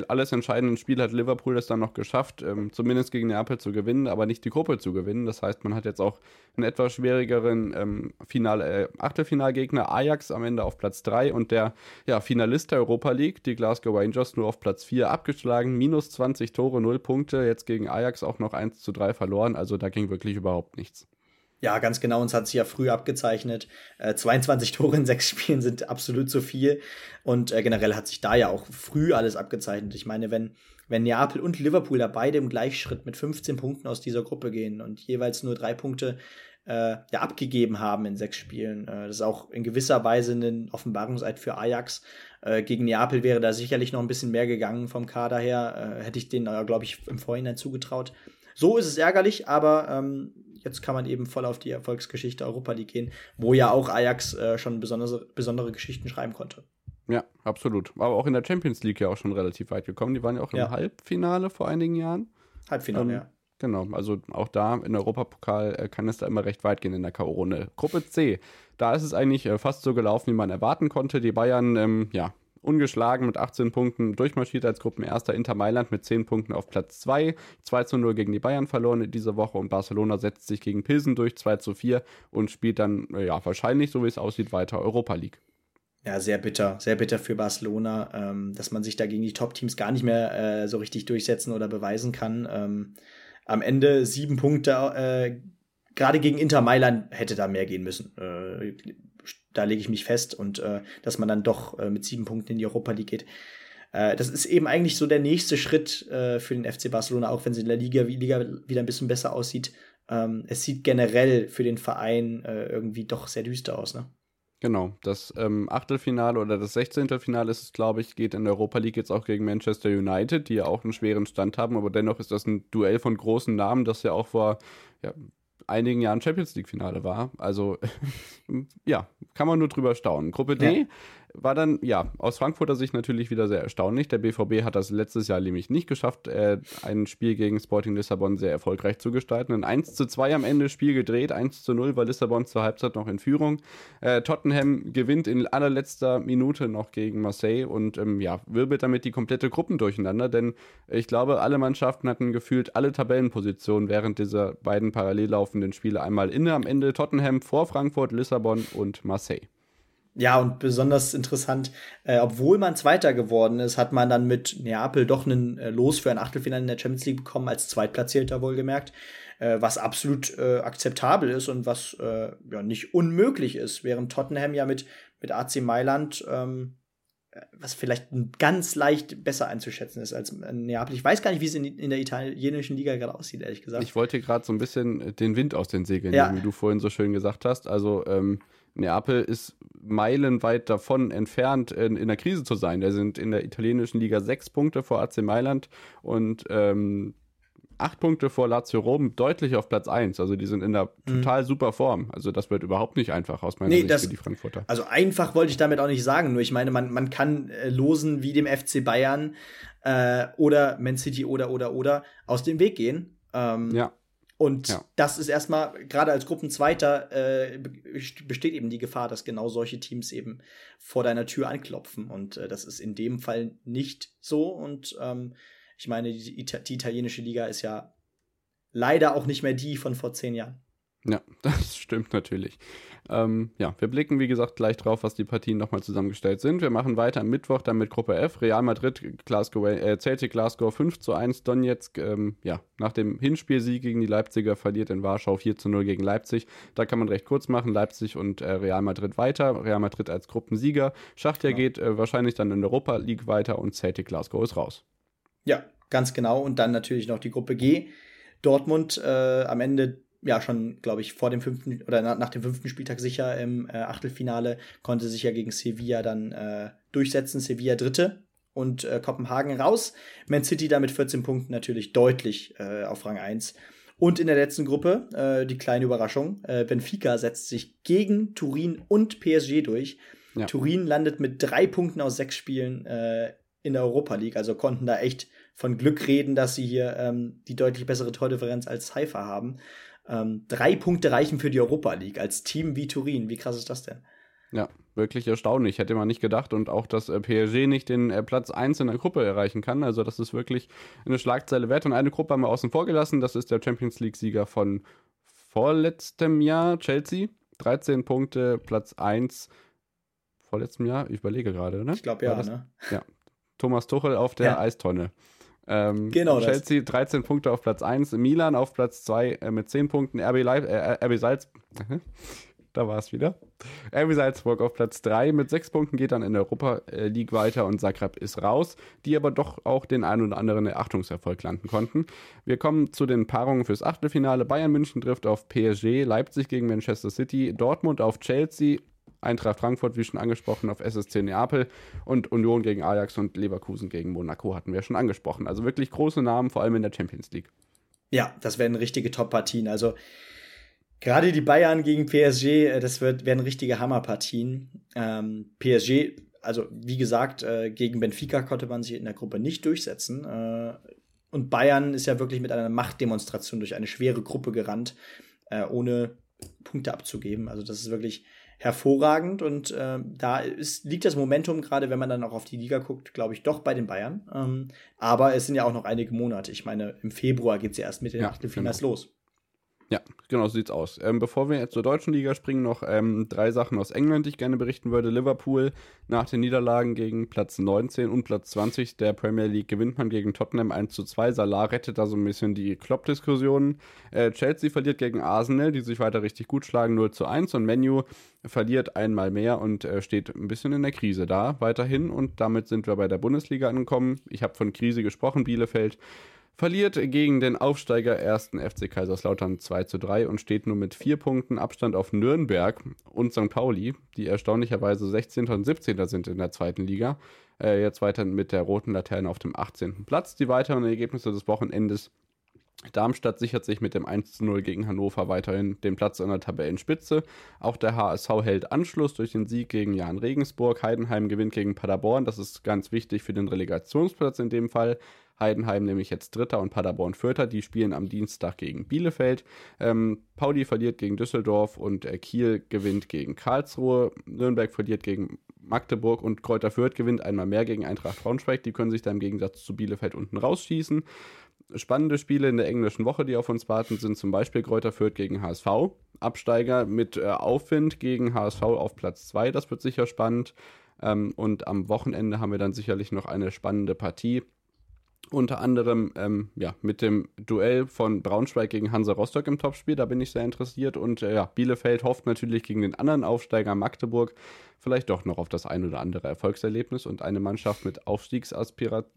alles entscheidenden Spiel hat Liverpool es dann noch geschafft, ähm, zumindest gegen Neapel zu gewinnen, aber nicht die Gruppe zu gewinnen. Das heißt, man hat jetzt auch einen etwas schwierigeren ähm, Final, äh, Achtelfinalgegner Ajax am Ende auf Platz 3 und der ja, Finalist der Europa League, die Glasgow Rangers, nur auf Platz 4 abgeschlagen. Minus 20 Tore, 0 Punkte. Jetzt gegen Ajax auch noch 1 zu 3 verloren. Also da ging wirklich überhaupt nichts. Ja, ganz genau. Uns hat sich ja früh abgezeichnet. Äh, 22 Tore in sechs Spielen sind absolut zu viel. Und äh, generell hat sich da ja auch früh alles abgezeichnet. Ich meine, wenn, wenn Neapel und Liverpool da beide im Gleichschritt mit 15 Punkten aus dieser Gruppe gehen und jeweils nur drei Punkte äh, ja, abgegeben haben in sechs Spielen, äh, das ist auch in gewisser Weise ein Offenbarungseid für Ajax. Äh, gegen Neapel wäre da sicherlich noch ein bisschen mehr gegangen vom Kader her. Äh, hätte ich denen, glaube ich, im Vorhinein zugetraut. So ist es ärgerlich, aber ähm, jetzt kann man eben voll auf die Erfolgsgeschichte Europa League gehen, wo ja auch Ajax äh, schon besondere, besondere Geschichten schreiben konnte. Ja, absolut. Aber auch in der Champions League ja auch schon relativ weit gekommen. Die waren ja auch im ja. Halbfinale vor einigen Jahren. Halbfinale, ähm, ja. Genau, also auch da im Europapokal äh, kann es da immer recht weit gehen in der K.O.-Runde. Gruppe C, da ist es eigentlich äh, fast so gelaufen, wie man erwarten konnte. Die Bayern, ähm, ja, ungeschlagen mit 18 Punkten durchmarschiert als Gruppenerster Inter Mailand mit 10 Punkten auf Platz 2. 2 zu 0 gegen die Bayern verloren in dieser Woche und Barcelona setzt sich gegen Pilsen durch 2 zu 4 und spielt dann, ja, wahrscheinlich, so wie es aussieht, weiter Europa League. Ja, sehr bitter, sehr bitter für Barcelona, ähm, dass man sich da gegen die Top-Teams gar nicht mehr äh, so richtig durchsetzen oder beweisen kann. Ähm, am Ende sieben Punkte äh, gerade gegen Inter Mailand hätte da mehr gehen müssen. Äh, da lege ich mich fest und äh, dass man dann doch äh, mit sieben Punkten in die Europa League geht. Äh, das ist eben eigentlich so der nächste Schritt äh, für den FC Barcelona, auch wenn es in der Liga, Liga wieder ein bisschen besser aussieht. Ähm, es sieht generell für den Verein äh, irgendwie doch sehr düster aus, ne? Genau, das ähm, Achtelfinale oder das 16. Finale ist es, glaube ich, geht in der Europa League jetzt auch gegen Manchester United, die ja auch einen schweren Stand haben, aber dennoch ist das ein Duell von großen Namen, das ja auch vor ja, einigen Jahren Champions League Finale war. Also ja, kann man nur drüber staunen. Gruppe D ja war dann, ja, aus Frankfurter Sicht natürlich wieder sehr erstaunlich. Der BVB hat das letztes Jahr nämlich nicht geschafft, äh, ein Spiel gegen Sporting Lissabon sehr erfolgreich zu gestalten. Ein 1 zu 2 am Ende Spiel gedreht, 1 zu 0 war Lissabon zur Halbzeit noch in Führung. Äh, Tottenham gewinnt in allerletzter Minute noch gegen Marseille und ähm, ja, wirbelt damit die komplette Gruppen durcheinander, denn ich glaube, alle Mannschaften hatten gefühlt alle Tabellenpositionen während dieser beiden parallel laufenden Spiele einmal inne. Am Ende Tottenham vor Frankfurt, Lissabon und Marseille. Ja, und besonders interessant, äh, obwohl man Zweiter geworden ist, hat man dann mit Neapel doch einen äh, Los für ein Achtelfinale in der Champions League bekommen, als Zweitplatzierter wohlgemerkt, äh, was absolut äh, akzeptabel ist und was äh, ja nicht unmöglich ist, während Tottenham ja mit, mit AC Mailand, ähm, äh, was vielleicht ganz leicht besser einzuschätzen ist als Neapel. Ich weiß gar nicht, wie es in, in der italienischen Liga gerade aussieht, ehrlich gesagt. Ich wollte gerade so ein bisschen den Wind aus den Segeln ja. nehmen, wie du vorhin so schön gesagt hast. Also, ähm, Neapel ist meilenweit davon entfernt, in, in der Krise zu sein. Da sind in der italienischen Liga sechs Punkte vor AC Mailand und ähm, acht Punkte vor Lazio Rom, deutlich auf Platz 1. Also die sind in der mhm. total super Form. Also das wird überhaupt nicht einfach aus meiner nee, Sicht das, für die Frankfurter. Also einfach wollte ich damit auch nicht sagen. Nur ich meine, man, man kann äh, losen wie dem FC Bayern äh, oder Man City oder oder oder aus dem Weg gehen. Ähm, ja. Und ja. das ist erstmal, gerade als Gruppenzweiter, äh, besteht eben die Gefahr, dass genau solche Teams eben vor deiner Tür anklopfen. Und äh, das ist in dem Fall nicht so. Und ähm, ich meine, die, die italienische Liga ist ja leider auch nicht mehr die von vor zehn Jahren. Ja, das stimmt natürlich. Ähm, ja, wir blicken wie gesagt gleich drauf, was die Partien nochmal zusammengestellt sind. Wir machen weiter am Mittwoch dann mit Gruppe F. Real Madrid, Glasgow, äh, Celtic Glasgow 5 zu 1. Donetsk, ähm, ja, nach dem Hinspielsieg gegen die Leipziger verliert in Warschau 4 zu 0 gegen Leipzig. Da kann man recht kurz machen. Leipzig und äh, Real Madrid weiter. Real Madrid als Gruppensieger. Schachtja ja. geht äh, wahrscheinlich dann in der Europa League weiter und Celtic Glasgow ist raus. Ja, ganz genau. Und dann natürlich noch die Gruppe G. Dortmund äh, am Ende ja schon, glaube ich, vor dem fünften oder nach, dem fünften Spieltag sicher im äh, Achtelfinale, konnte sich ja gegen Sevilla dann äh, durchsetzen. Sevilla Dritte und äh, Kopenhagen raus. Man City da mit 14 Punkten natürlich deutlich äh, auf Rang 1. Und in der letzten Gruppe, äh, die kleine Überraschung, äh, Benfica setzt sich gegen Turin und PSG durch. Ja. Turin landet mit drei Punkten aus sechs Spielen in der Europa League, also konnten da echt von Glück reden, dass sie hier ähm, die deutlich bessere Tordifferenz als Haifa haben. Ähm, drei Punkte reichen für die Europa League als Team wie Turin. Wie krass ist das denn? Ja, wirklich erstaunlich. Hätte man nicht gedacht. Und auch, dass äh, PSG nicht den äh, Platz 1 in der Gruppe erreichen kann. Also, das ist wirklich eine Schlagzeile wert. Und eine Gruppe haben wir außen vor gelassen. Das ist der Champions League-Sieger von vorletztem Jahr, Chelsea. 13 Punkte, Platz 1 vorletztem Jahr. Ich überlege gerade, ne? Ich glaube ja, ne? Ja. Thomas Tuchel auf der ja. Eistonne. Ähm, genau Chelsea das. 13 Punkte auf Platz 1, Milan auf Platz 2 äh, mit 10 Punkten, RB, äh, RB Salz da war es wieder. RB Salzburg auf Platz 3 mit 6 Punkten geht dann in der Europa League weiter und Zagreb ist raus, die aber doch auch den ein oder anderen Erachtungserfolg landen konnten. Wir kommen zu den Paarungen fürs Achtelfinale. Bayern München trifft auf PSG, Leipzig gegen Manchester City, Dortmund auf Chelsea, Eintracht Frankfurt, wie schon angesprochen, auf SSC Neapel und Union gegen Ajax und Leverkusen gegen Monaco hatten wir schon angesprochen. Also wirklich große Namen, vor allem in der Champions League. Ja, das werden richtige Top-Partien. Also gerade die Bayern gegen PSG, äh, das wird, werden richtige Hammerpartien. Ähm, PSG, also wie gesagt, äh, gegen Benfica konnte man sich in der Gruppe nicht durchsetzen. Äh, und Bayern ist ja wirklich mit einer Machtdemonstration durch eine schwere Gruppe gerannt, äh, ohne Punkte abzugeben. Also das ist wirklich hervorragend und äh, da ist, liegt das Momentum, gerade wenn man dann auch auf die Liga guckt, glaube ich, doch bei den Bayern. Ähm, aber es sind ja auch noch einige Monate. Ich meine, im Februar geht es ja erst mit den ja, Achtelfinals genau. los. Ja, Genau, so sieht's aus. Ähm, bevor wir jetzt zur deutschen Liga springen, noch ähm, drei Sachen aus England, die ich gerne berichten würde. Liverpool nach den Niederlagen gegen Platz 19 und Platz 20 der Premier League gewinnt man gegen Tottenham 1 zu 2. Salah rettet da so ein bisschen die Klopp-Diskussionen. Äh, Chelsea verliert gegen Arsenal, die sich weiter richtig gut schlagen, 0 zu 1. Und Menu verliert einmal mehr und äh, steht ein bisschen in der Krise da weiterhin. Und damit sind wir bei der Bundesliga angekommen. Ich habe von Krise gesprochen, Bielefeld verliert gegen den Aufsteiger 1. FC Kaiserslautern 2 zu 3 und steht nur mit vier Punkten Abstand auf Nürnberg und St. Pauli, die erstaunlicherweise 16. und 17. sind in der zweiten Liga. Äh, jetzt weiter mit der roten Laterne auf dem 18. Platz. Die weiteren Ergebnisse des Wochenendes Darmstadt sichert sich mit dem 1 zu 0 gegen Hannover weiterhin den Platz an der Tabellenspitze. Auch der HSV hält Anschluss durch den Sieg gegen Jan Regensburg. Heidenheim gewinnt gegen Paderborn. Das ist ganz wichtig für den Relegationsplatz in dem Fall. Heidenheim nämlich jetzt Dritter und Paderborn Vierter. Die spielen am Dienstag gegen Bielefeld. Ähm, Pauli verliert gegen Düsseldorf und äh, Kiel gewinnt gegen Karlsruhe. Nürnberg verliert gegen Magdeburg und Kräuter Fürth gewinnt einmal mehr gegen Eintracht Braunschweig. Die können sich da im Gegensatz zu Bielefeld unten rausschießen. Spannende Spiele in der englischen Woche, die auf uns warten, sind zum Beispiel Kräuter Fürth gegen HSV. Absteiger mit äh, Aufwind gegen HSV auf Platz 2. Das wird sicher spannend. Ähm, und am Wochenende haben wir dann sicherlich noch eine spannende Partie unter anderem ähm, ja, mit dem Duell von Braunschweig gegen Hansa Rostock im Topspiel. Da bin ich sehr interessiert. Und äh, ja, Bielefeld hofft natürlich gegen den anderen Aufsteiger Magdeburg vielleicht doch noch auf das ein oder andere Erfolgserlebnis und eine Mannschaft mit Aufstiegsaspiration.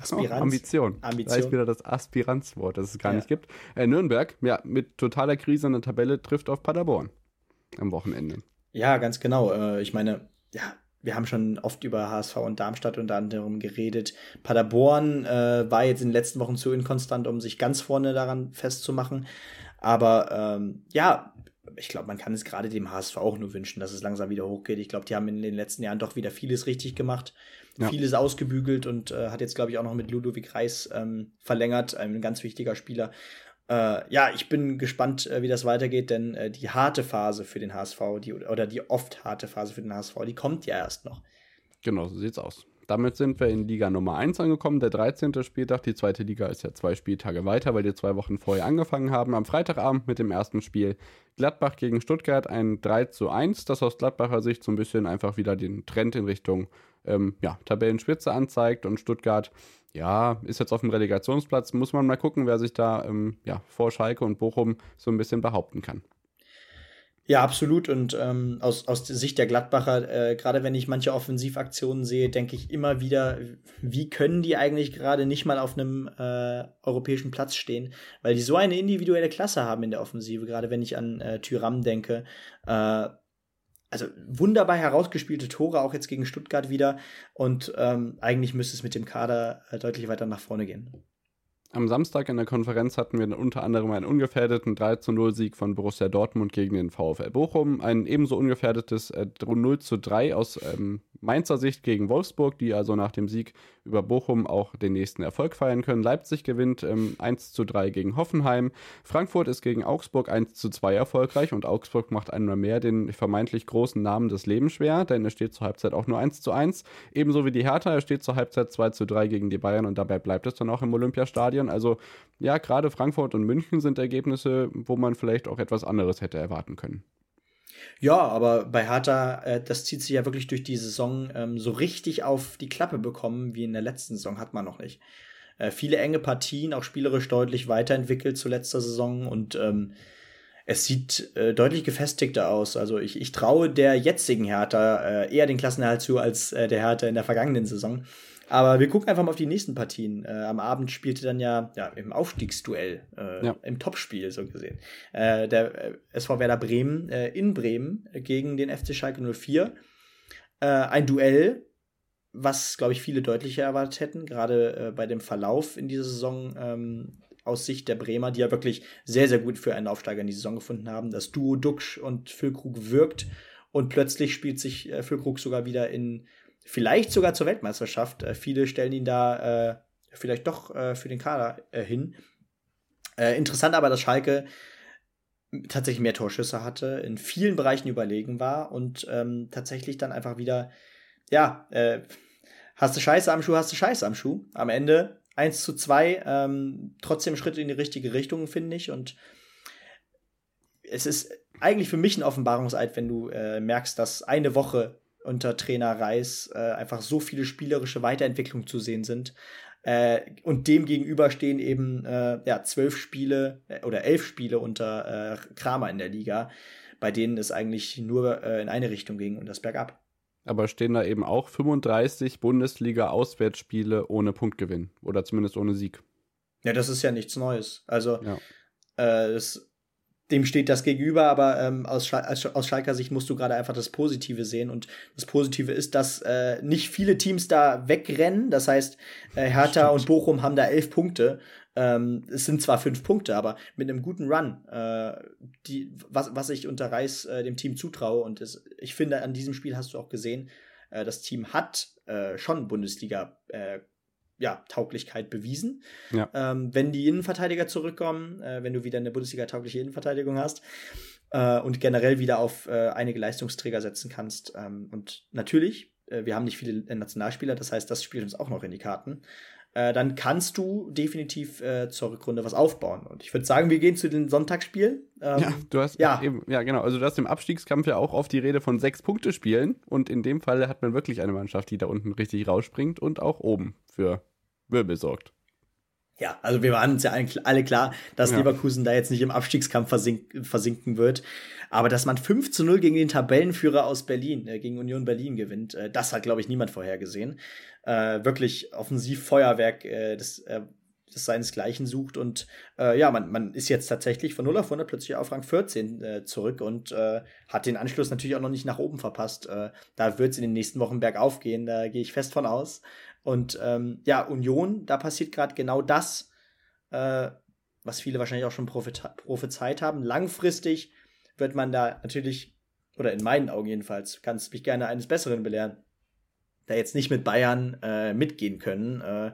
Aspiranz. Ambition. Ambition. Da ist wieder das Aspiranzwort, das es gar Ja. nicht gibt. Äh, Nürnberg, ja, mit totaler Krise in der Tabelle trifft auf Paderborn am Wochenende. Ja, ganz genau. Äh, ich meine, ja, wir haben schon oft über HSV und Darmstadt unter anderem geredet. Paderborn äh, war jetzt in den letzten Wochen zu inkonstant, um sich ganz vorne daran festzumachen. Aber ähm, ja, ich glaube, man kann es gerade dem HSV auch nur wünschen, dass es langsam wieder hochgeht. Ich glaube, die haben in den letzten Jahren doch wieder vieles richtig gemacht, Ja. vieles ausgebügelt und äh, hat jetzt, glaube ich, auch noch mit Ludwig Reis ähm, verlängert, ein ganz wichtiger Spieler. Äh, ja, ich bin gespannt, äh, wie das weitergeht, denn äh, die harte Phase für den HSV, die, oder die oft harte Phase für den HSV, die kommt ja erst noch. Genau, so sieht's aus. Damit sind wir in Liga Nummer 1 angekommen, der 13. Spieltag. Die zweite Liga ist ja zwei Spieltage weiter, weil die zwei Wochen vorher angefangen haben. Am Freitagabend mit dem ersten Spiel Gladbach gegen Stuttgart ein 3 zu 1, das aus Gladbacher Sicht so ein bisschen einfach wieder den Trend in Richtung ähm, ja, Tabellenspitze anzeigt. Und Stuttgart, ja, ist jetzt auf dem Relegationsplatz. Muss man mal gucken, wer sich da ähm, ja, vor Schalke und Bochum so ein bisschen behaupten kann. Ja, absolut. Und ähm, aus, aus der Sicht der Gladbacher, äh, gerade wenn ich manche Offensivaktionen sehe, denke ich immer wieder, wie können die eigentlich gerade nicht mal auf einem äh, europäischen Platz stehen? Weil die so eine individuelle Klasse haben in der Offensive, gerade wenn ich an äh, Tyram denke. Äh, also wunderbar herausgespielte Tore, auch jetzt gegen Stuttgart wieder. Und ähm, eigentlich müsste es mit dem Kader äh, deutlich weiter nach vorne gehen. Am Samstag in der Konferenz hatten wir unter anderem einen ungefährdeten 3 zu 0 Sieg von Borussia Dortmund gegen den VfL Bochum. Ein ebenso ungefährdetes äh, 0 zu 3 aus ähm, Mainzer Sicht gegen Wolfsburg, die also nach dem Sieg über Bochum auch den nächsten Erfolg feiern können. Leipzig gewinnt ähm, 1 zu 3 gegen Hoffenheim. Frankfurt ist gegen Augsburg 1 zu 2 erfolgreich und Augsburg macht einmal mehr den vermeintlich großen Namen des Lebens schwer, denn es steht zur Halbzeit auch nur 1 zu 1. Ebenso wie die Hertha, es steht zur Halbzeit 2 zu 3 gegen die Bayern und dabei bleibt es dann auch im Olympiastadion. Also ja, gerade Frankfurt und München sind Ergebnisse, wo man vielleicht auch etwas anderes hätte erwarten können. Ja, aber bei Hertha, äh, das zieht sich ja wirklich durch die Saison ähm, so richtig auf die Klappe bekommen, wie in der letzten Saison, hat man noch nicht. Äh, viele enge Partien, auch spielerisch deutlich weiterentwickelt zu letzter Saison und ähm, es sieht äh, deutlich gefestigter aus. Also ich, ich traue der jetzigen Hertha äh, eher den Klassenerhalt zu als äh, der Hertha in der vergangenen Saison. Aber wir gucken einfach mal auf die nächsten Partien. Äh, am Abend spielte dann ja, ja im Aufstiegsduell, äh, Ja. im Topspiel so gesehen, äh, der äh, SV Werder Bremen äh, in Bremen äh, gegen den FC Schalke 04. Äh, ein Duell, was, glaube ich, viele deutlicher erwartet hätten, gerade bei dem Verlauf in dieser Saison ähm, aus Sicht der Bremer, die ja wirklich sehr, sehr gut für einen Aufsteiger in die Saison gefunden haben. Das Duo Duxch und Füllkrug wirkt und plötzlich spielt sich äh, Füllkrug sogar wieder in vielleicht sogar zur Weltmeisterschaft. Äh, viele stellen ihn da äh, vielleicht doch äh, für den Kader äh, hin. Äh, interessant aber, dass Schalke tatsächlich mehr Torschüsse hatte, in vielen Bereichen überlegen war und ähm, tatsächlich dann einfach wieder, ja, hast du Scheiße am Schuh, hast du Scheiße am Schuh. Am Ende 1 zu 2, ähm, trotzdem Schritt in die richtige Richtung, finde ich. Und es ist eigentlich für mich ein Offenbarungseid, wenn du äh, merkst, dass eine Woche unter Trainer Reis äh, einfach so viele spielerische Weiterentwicklungen zu sehen sind. Äh, und dem gegenüber stehen eben äh, ja, zwölf Spiele äh, oder elf Spiele unter äh, Kramer in der Liga, bei denen es eigentlich nur äh, in eine Richtung ging und das bergab. Aber stehen da eben auch 35 Bundesliga-Auswärtsspiele ohne Punktgewinn oder zumindest ohne Sieg. Ja, das ist ja nichts Neues. Also ja. das dem steht das gegenüber, aber ähm, aus, Schal aus Schalker Sicht musst du gerade einfach das Positive sehen. Und das Positive ist, dass äh, nicht viele Teams da wegrennen. Das heißt, äh, Hertha Stimmt. und Bochum haben da elf Punkte. Ähm, es sind zwar fünf Punkte, aber mit einem guten Run, äh, die, was, was ich unter Reis äh, dem Team zutraue. Und es, ich finde, an diesem Spiel hast du auch gesehen, äh, das Team hat äh, schon Bundesliga äh, ja, Tauglichkeit bewiesen. Ja. Ähm, wenn die Innenverteidiger zurückkommen, äh, wenn du wieder eine Bundesliga-taugliche Innenverteidigung hast äh, und generell wieder auf äh, einige Leistungsträger setzen kannst. Ähm, und natürlich, äh, wir haben nicht viele Nationalspieler, das heißt, das spielt uns auch noch in die Karten. Äh, dann kannst du definitiv äh, zur Rückrunde was aufbauen. Und ich würde sagen, wir gehen zu den Sonntagsspielen. Ähm, ja, du hast ja. eben, ja genau. Also du hast im Abstiegskampf ja auch oft die Rede von sechs Punkte spielen. Und in dem Fall hat man wirklich eine Mannschaft, die da unten richtig rausspringt und auch oben für Wirbel sorgt. Ja, also wir waren uns ja alle klar, dass ja. Leverkusen da jetzt nicht im Abstiegskampf versink versinken wird. Aber dass man 5 zu 0 gegen den Tabellenführer aus Berlin, äh, gegen Union Berlin gewinnt, äh, das hat, glaube ich, niemand vorhergesehen. Äh, wirklich offensiv Feuerwerk, äh, das, äh, das seinesgleichen sucht. Und äh, ja, man, man ist jetzt tatsächlich von 0 auf 100 plötzlich auf Rang 14 äh, zurück und äh, hat den Anschluss natürlich auch noch nicht nach oben verpasst. Äh, da wird es in den nächsten Wochen bergauf gehen, da gehe ich fest von aus. Und ähm, ja, Union, da passiert gerade genau das, äh, was viele wahrscheinlich auch schon prophezeit haben. Langfristig wird man da natürlich, oder in meinen Augen jedenfalls, kannst mich gerne eines Besseren belehren, da jetzt nicht mit Bayern äh, mitgehen können. Äh,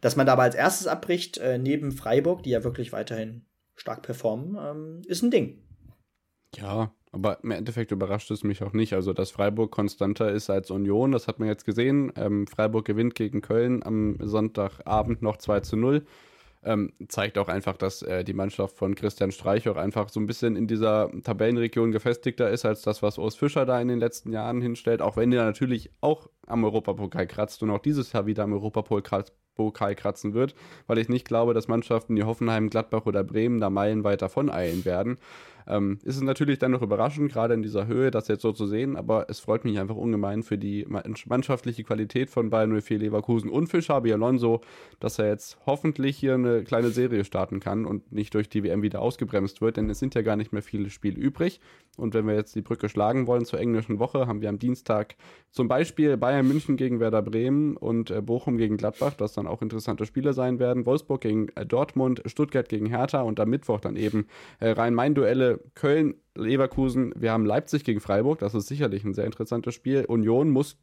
dass man da aber als erstes abbricht, äh, neben Freiburg, die ja wirklich weiterhin stark performen, ähm, ist ein Ding. Ja, aber im Endeffekt überrascht es mich auch nicht. Also, dass Freiburg konstanter ist als Union, das hat man jetzt gesehen. Ähm, Freiburg gewinnt gegen Köln am Sonntagabend noch 2 zu 0. Ähm, zeigt auch einfach, dass äh, die Mannschaft von Christian Streich auch einfach so ein bisschen in dieser Tabellenregion gefestigter ist, als das, was Urs Fischer da in den letzten Jahren hinstellt. Auch wenn er natürlich auch am Europapokal kratzt und auch dieses Jahr wieder am Europapokal kratzen wird, weil ich nicht glaube, dass Mannschaften wie Hoffenheim, Gladbach oder Bremen da meilenweit davon eilen werden. Ähm, ist es natürlich dann noch überraschend, gerade in dieser Höhe, das jetzt so zu sehen, aber es freut mich einfach ungemein für die mannschaftliche Qualität von Bayern 04 Leverkusen und für Xabi Alonso, dass er jetzt hoffentlich hier eine kleine Serie starten kann und nicht durch die WM wieder ausgebremst wird, denn es sind ja gar nicht mehr viele Spiele übrig. Und wenn wir jetzt die Brücke schlagen wollen zur englischen Woche, haben wir am Dienstag zum Beispiel Bayern München gegen Werder Bremen und äh, Bochum gegen Gladbach, das dann auch interessante Spiele sein werden. Wolfsburg gegen äh, Dortmund, Stuttgart gegen Hertha und am Mittwoch dann eben äh, Rhein-Main-Duelle Köln, Leverkusen, wir haben Leipzig gegen Freiburg, das ist sicherlich ein sehr interessantes Spiel. Union muss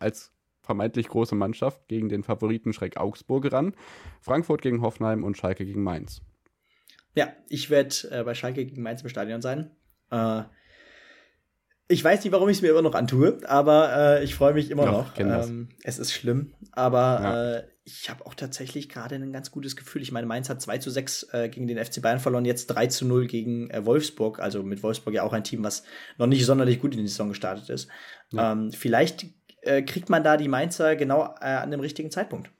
als vermeintlich große Mannschaft gegen den Favoriten Schreck Augsburg ran. Frankfurt gegen Hoffenheim und Schalke gegen Mainz. Ja, ich werde äh, bei Schalke gegen Mainz im Stadion sein. Äh, ich weiß nicht, warum ich es mir immer noch antue, aber äh, ich freue mich immer Doch, noch. Ähm, es ist schlimm, aber ja. äh, ich habe auch tatsächlich gerade ein ganz gutes Gefühl. Ich meine, Mainz hat 2 zu 6 äh, gegen den FC Bayern verloren, jetzt 3 zu 0 gegen äh, Wolfsburg. Also mit Wolfsburg ja auch ein Team, was noch nicht sonderlich gut in die Saison gestartet ist. Ja. Ähm, vielleicht äh, kriegt man da die Mainzer genau äh, an dem richtigen Zeitpunkt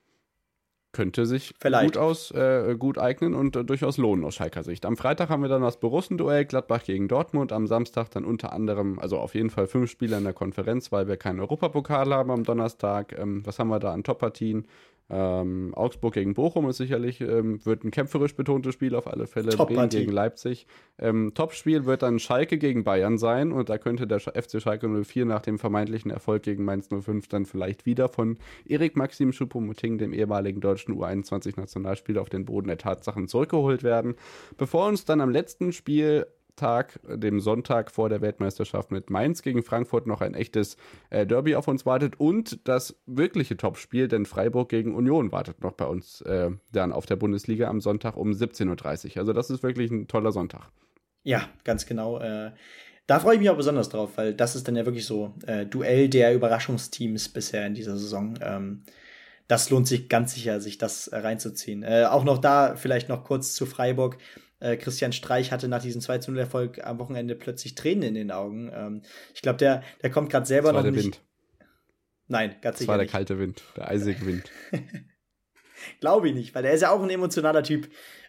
könnte sich Vielleicht. gut aus, äh, gut eignen und äh, durchaus lohnen aus Schalker Sicht. Am Freitag haben wir dann das Borussen-Duell, Gladbach gegen Dortmund. Am Samstag dann unter anderem, also auf jeden Fall fünf Spiele in der Konferenz, weil wir keinen Europapokal haben am Donnerstag. Ähm, was haben wir da an Top-Partien? Ähm, Augsburg gegen Bochum ist sicherlich, ähm, wird ein kämpferisch betontes Spiel auf alle Fälle. Top Bremen gegen Leipzig. Ähm, Topspiel wird dann Schalke gegen Bayern sein und da könnte der FC Schalke 04 nach dem vermeintlichen Erfolg gegen Mainz 05 dann vielleicht wieder von Erik Maxim Schuppomoting, dem ehemaligen deutschen U21-Nationalspieler, auf den Boden der Tatsachen zurückgeholt werden. Bevor uns dann am letzten Spiel Tag, dem Sonntag vor der Weltmeisterschaft mit Mainz gegen Frankfurt noch ein echtes äh, Derby auf uns wartet und das wirkliche Topspiel, denn Freiburg gegen Union wartet noch bei uns äh, dann auf der Bundesliga am Sonntag um 17.30 Uhr. Also das ist wirklich ein toller Sonntag. Ja, ganz genau. Äh, da freue ich mich auch besonders drauf, weil das ist dann ja wirklich so äh, Duell der Überraschungsteams bisher in dieser Saison. Ähm, das lohnt sich ganz sicher, sich das reinzuziehen. Äh, auch noch da vielleicht noch kurz zu Freiburg. Äh, Christian Streich hatte nach diesem 2 0 Erfolg am Wochenende plötzlich Tränen in den Augen. Ähm, ich glaube, der, der kommt gerade selber das war noch der nicht. Wind. Nein, ganz Das sicher war der nicht. kalte Wind, der eisige Wind. Glaube ich nicht, weil er ist ja auch ein emotionaler Typ.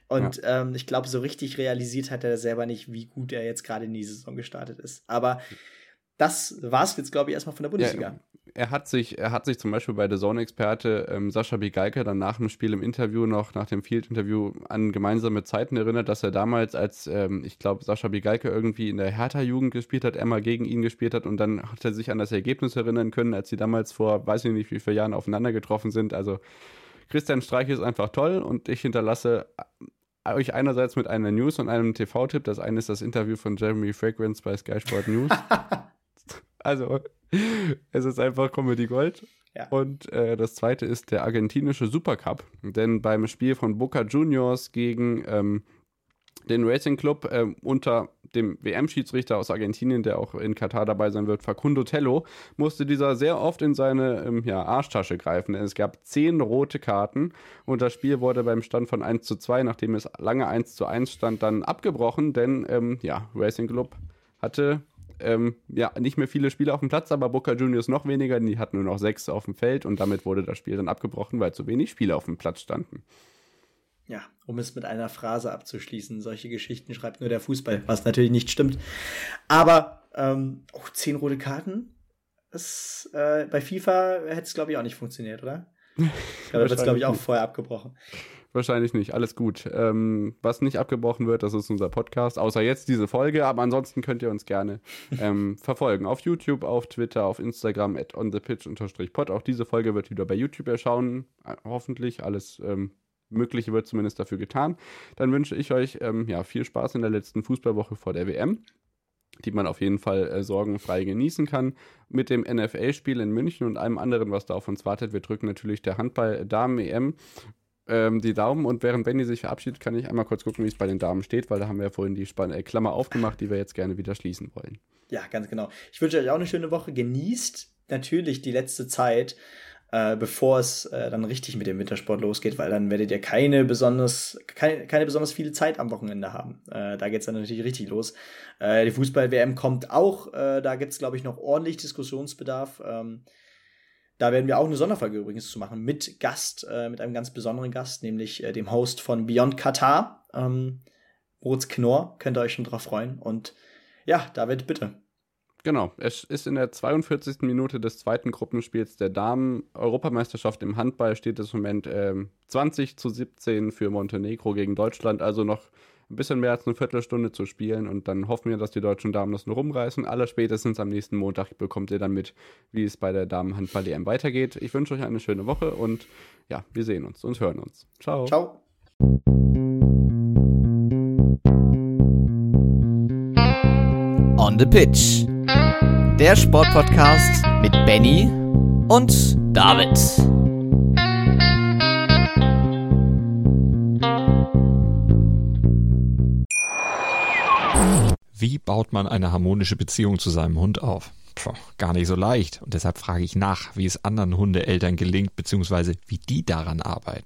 Und ähm, ich glaube, so richtig realisiert hat er selber nicht, wie gut er jetzt gerade in die Saison gestartet ist. Aber das war's jetzt, glaube ich, erstmal von der Bundesliga. Ja, er hat sich, er hat sich zum Beispiel bei der Zone-Experte ähm, Sascha Bigalke dann nach dem Spiel im Interview noch, nach dem Field-Interview an gemeinsame Zeiten erinnert, dass er damals, als ähm, ich glaube, Sascha Bigalke irgendwie in der Hertha-Jugend gespielt hat, Emma gegen ihn gespielt hat und dann hat er sich an das Ergebnis erinnern können, als sie damals vor, weiß ich nicht, wie viele Jahren aufeinander getroffen sind. Also Christian Streich ist einfach toll und ich hinterlasse euch einerseits mit einer News und einem TV-Tipp. Das eine ist das Interview von Jeremy Fragrance bei Sky Sport News. also, es ist einfach Comedy Gold. Ja. Und äh, das zweite ist der argentinische Supercup. Denn beim Spiel von Boca Juniors gegen ähm, den Racing Club ähm, unter dem WM-Schiedsrichter aus Argentinien, der auch in Katar dabei sein wird, Facundo Tello, musste dieser sehr oft in seine ähm, ja, Arschtasche greifen. Denn es gab zehn rote Karten und das Spiel wurde beim Stand von 1 zu 2, nachdem es lange 1 zu 1 stand, dann abgebrochen, denn ähm, ja, Racing Club hatte ähm, ja, nicht mehr viele Spieler auf dem Platz, aber Boca Juniors noch weniger, die hatten nur noch sechs auf dem Feld und damit wurde das Spiel dann abgebrochen, weil zu wenig Spieler auf dem Platz standen. Ja, um es mit einer Phrase abzuschließen, solche Geschichten schreibt nur der Fußball, was natürlich nicht stimmt. Aber ähm, oh, zehn rote Karten? Das, äh, bei FIFA hätte es, glaube ich, auch nicht funktioniert, oder? Da wird es, glaube ich, auch vorher abgebrochen. Wahrscheinlich nicht, alles gut. Ähm, was nicht abgebrochen wird, das ist unser Podcast, außer jetzt diese Folge, aber ansonsten könnt ihr uns gerne ähm, verfolgen. Auf YouTube, auf Twitter, auf Instagram, at onthepitch-pod. Auch diese Folge wird wieder bei YouTube erschauen, äh, hoffentlich. Alles ähm, Mögliche wird zumindest dafür getan. Dann wünsche ich euch ähm, ja, viel Spaß in der letzten Fußballwoche vor der WM die man auf jeden Fall äh, sorgenfrei genießen kann. Mit dem NFL-Spiel in München und allem anderen, was da auf uns wartet. Wir drücken natürlich der Handball-Damen-EM ähm, die Daumen und während Benny sich verabschiedet, kann ich einmal kurz gucken, wie es bei den Damen steht, weil da haben wir ja vorhin die Spann äh, Klammer aufgemacht, die wir jetzt gerne wieder schließen wollen. Ja, ganz genau. Ich wünsche euch auch eine schöne Woche. Genießt natürlich die letzte Zeit, äh, bevor es äh, dann richtig mit dem Wintersport losgeht, weil dann werdet ihr keine besonders, keine, keine besonders viele Zeit am Wochenende haben. Äh, da geht's dann natürlich richtig los. Äh, die Fußball-WM kommt auch. Äh, da gibt's glaube ich, noch ordentlich Diskussionsbedarf. Ähm, da werden wir auch eine Sonderfolge übrigens zu machen mit Gast, äh, mit einem ganz besonderen Gast, nämlich äh, dem Host von Beyond Qatar, ähm, Moritz Knorr. Könnt ihr euch schon drauf freuen. Und ja, David, bitte. Genau, es ist in der 42. Minute des zweiten Gruppenspiels der Damen-Europameisterschaft im Handball steht es im Moment ähm, 20 zu 17 für Montenegro gegen Deutschland, also noch ein bisschen mehr als eine Viertelstunde zu spielen und dann hoffen wir, dass die deutschen Damen das nur rumreißen. Allerspätestens am nächsten Montag bekommt ihr dann mit, wie es bei der Damen-Handball-EM weitergeht. Ich wünsche euch eine schöne Woche und ja, wir sehen uns und hören uns. Ciao. Ciao. On the Pitch. Der Sportpodcast mit Benny und David. Wie baut man eine harmonische Beziehung zu seinem Hund auf? Puh, gar nicht so leicht. Und deshalb frage ich nach, wie es anderen Hundeeltern gelingt, beziehungsweise wie die daran arbeiten.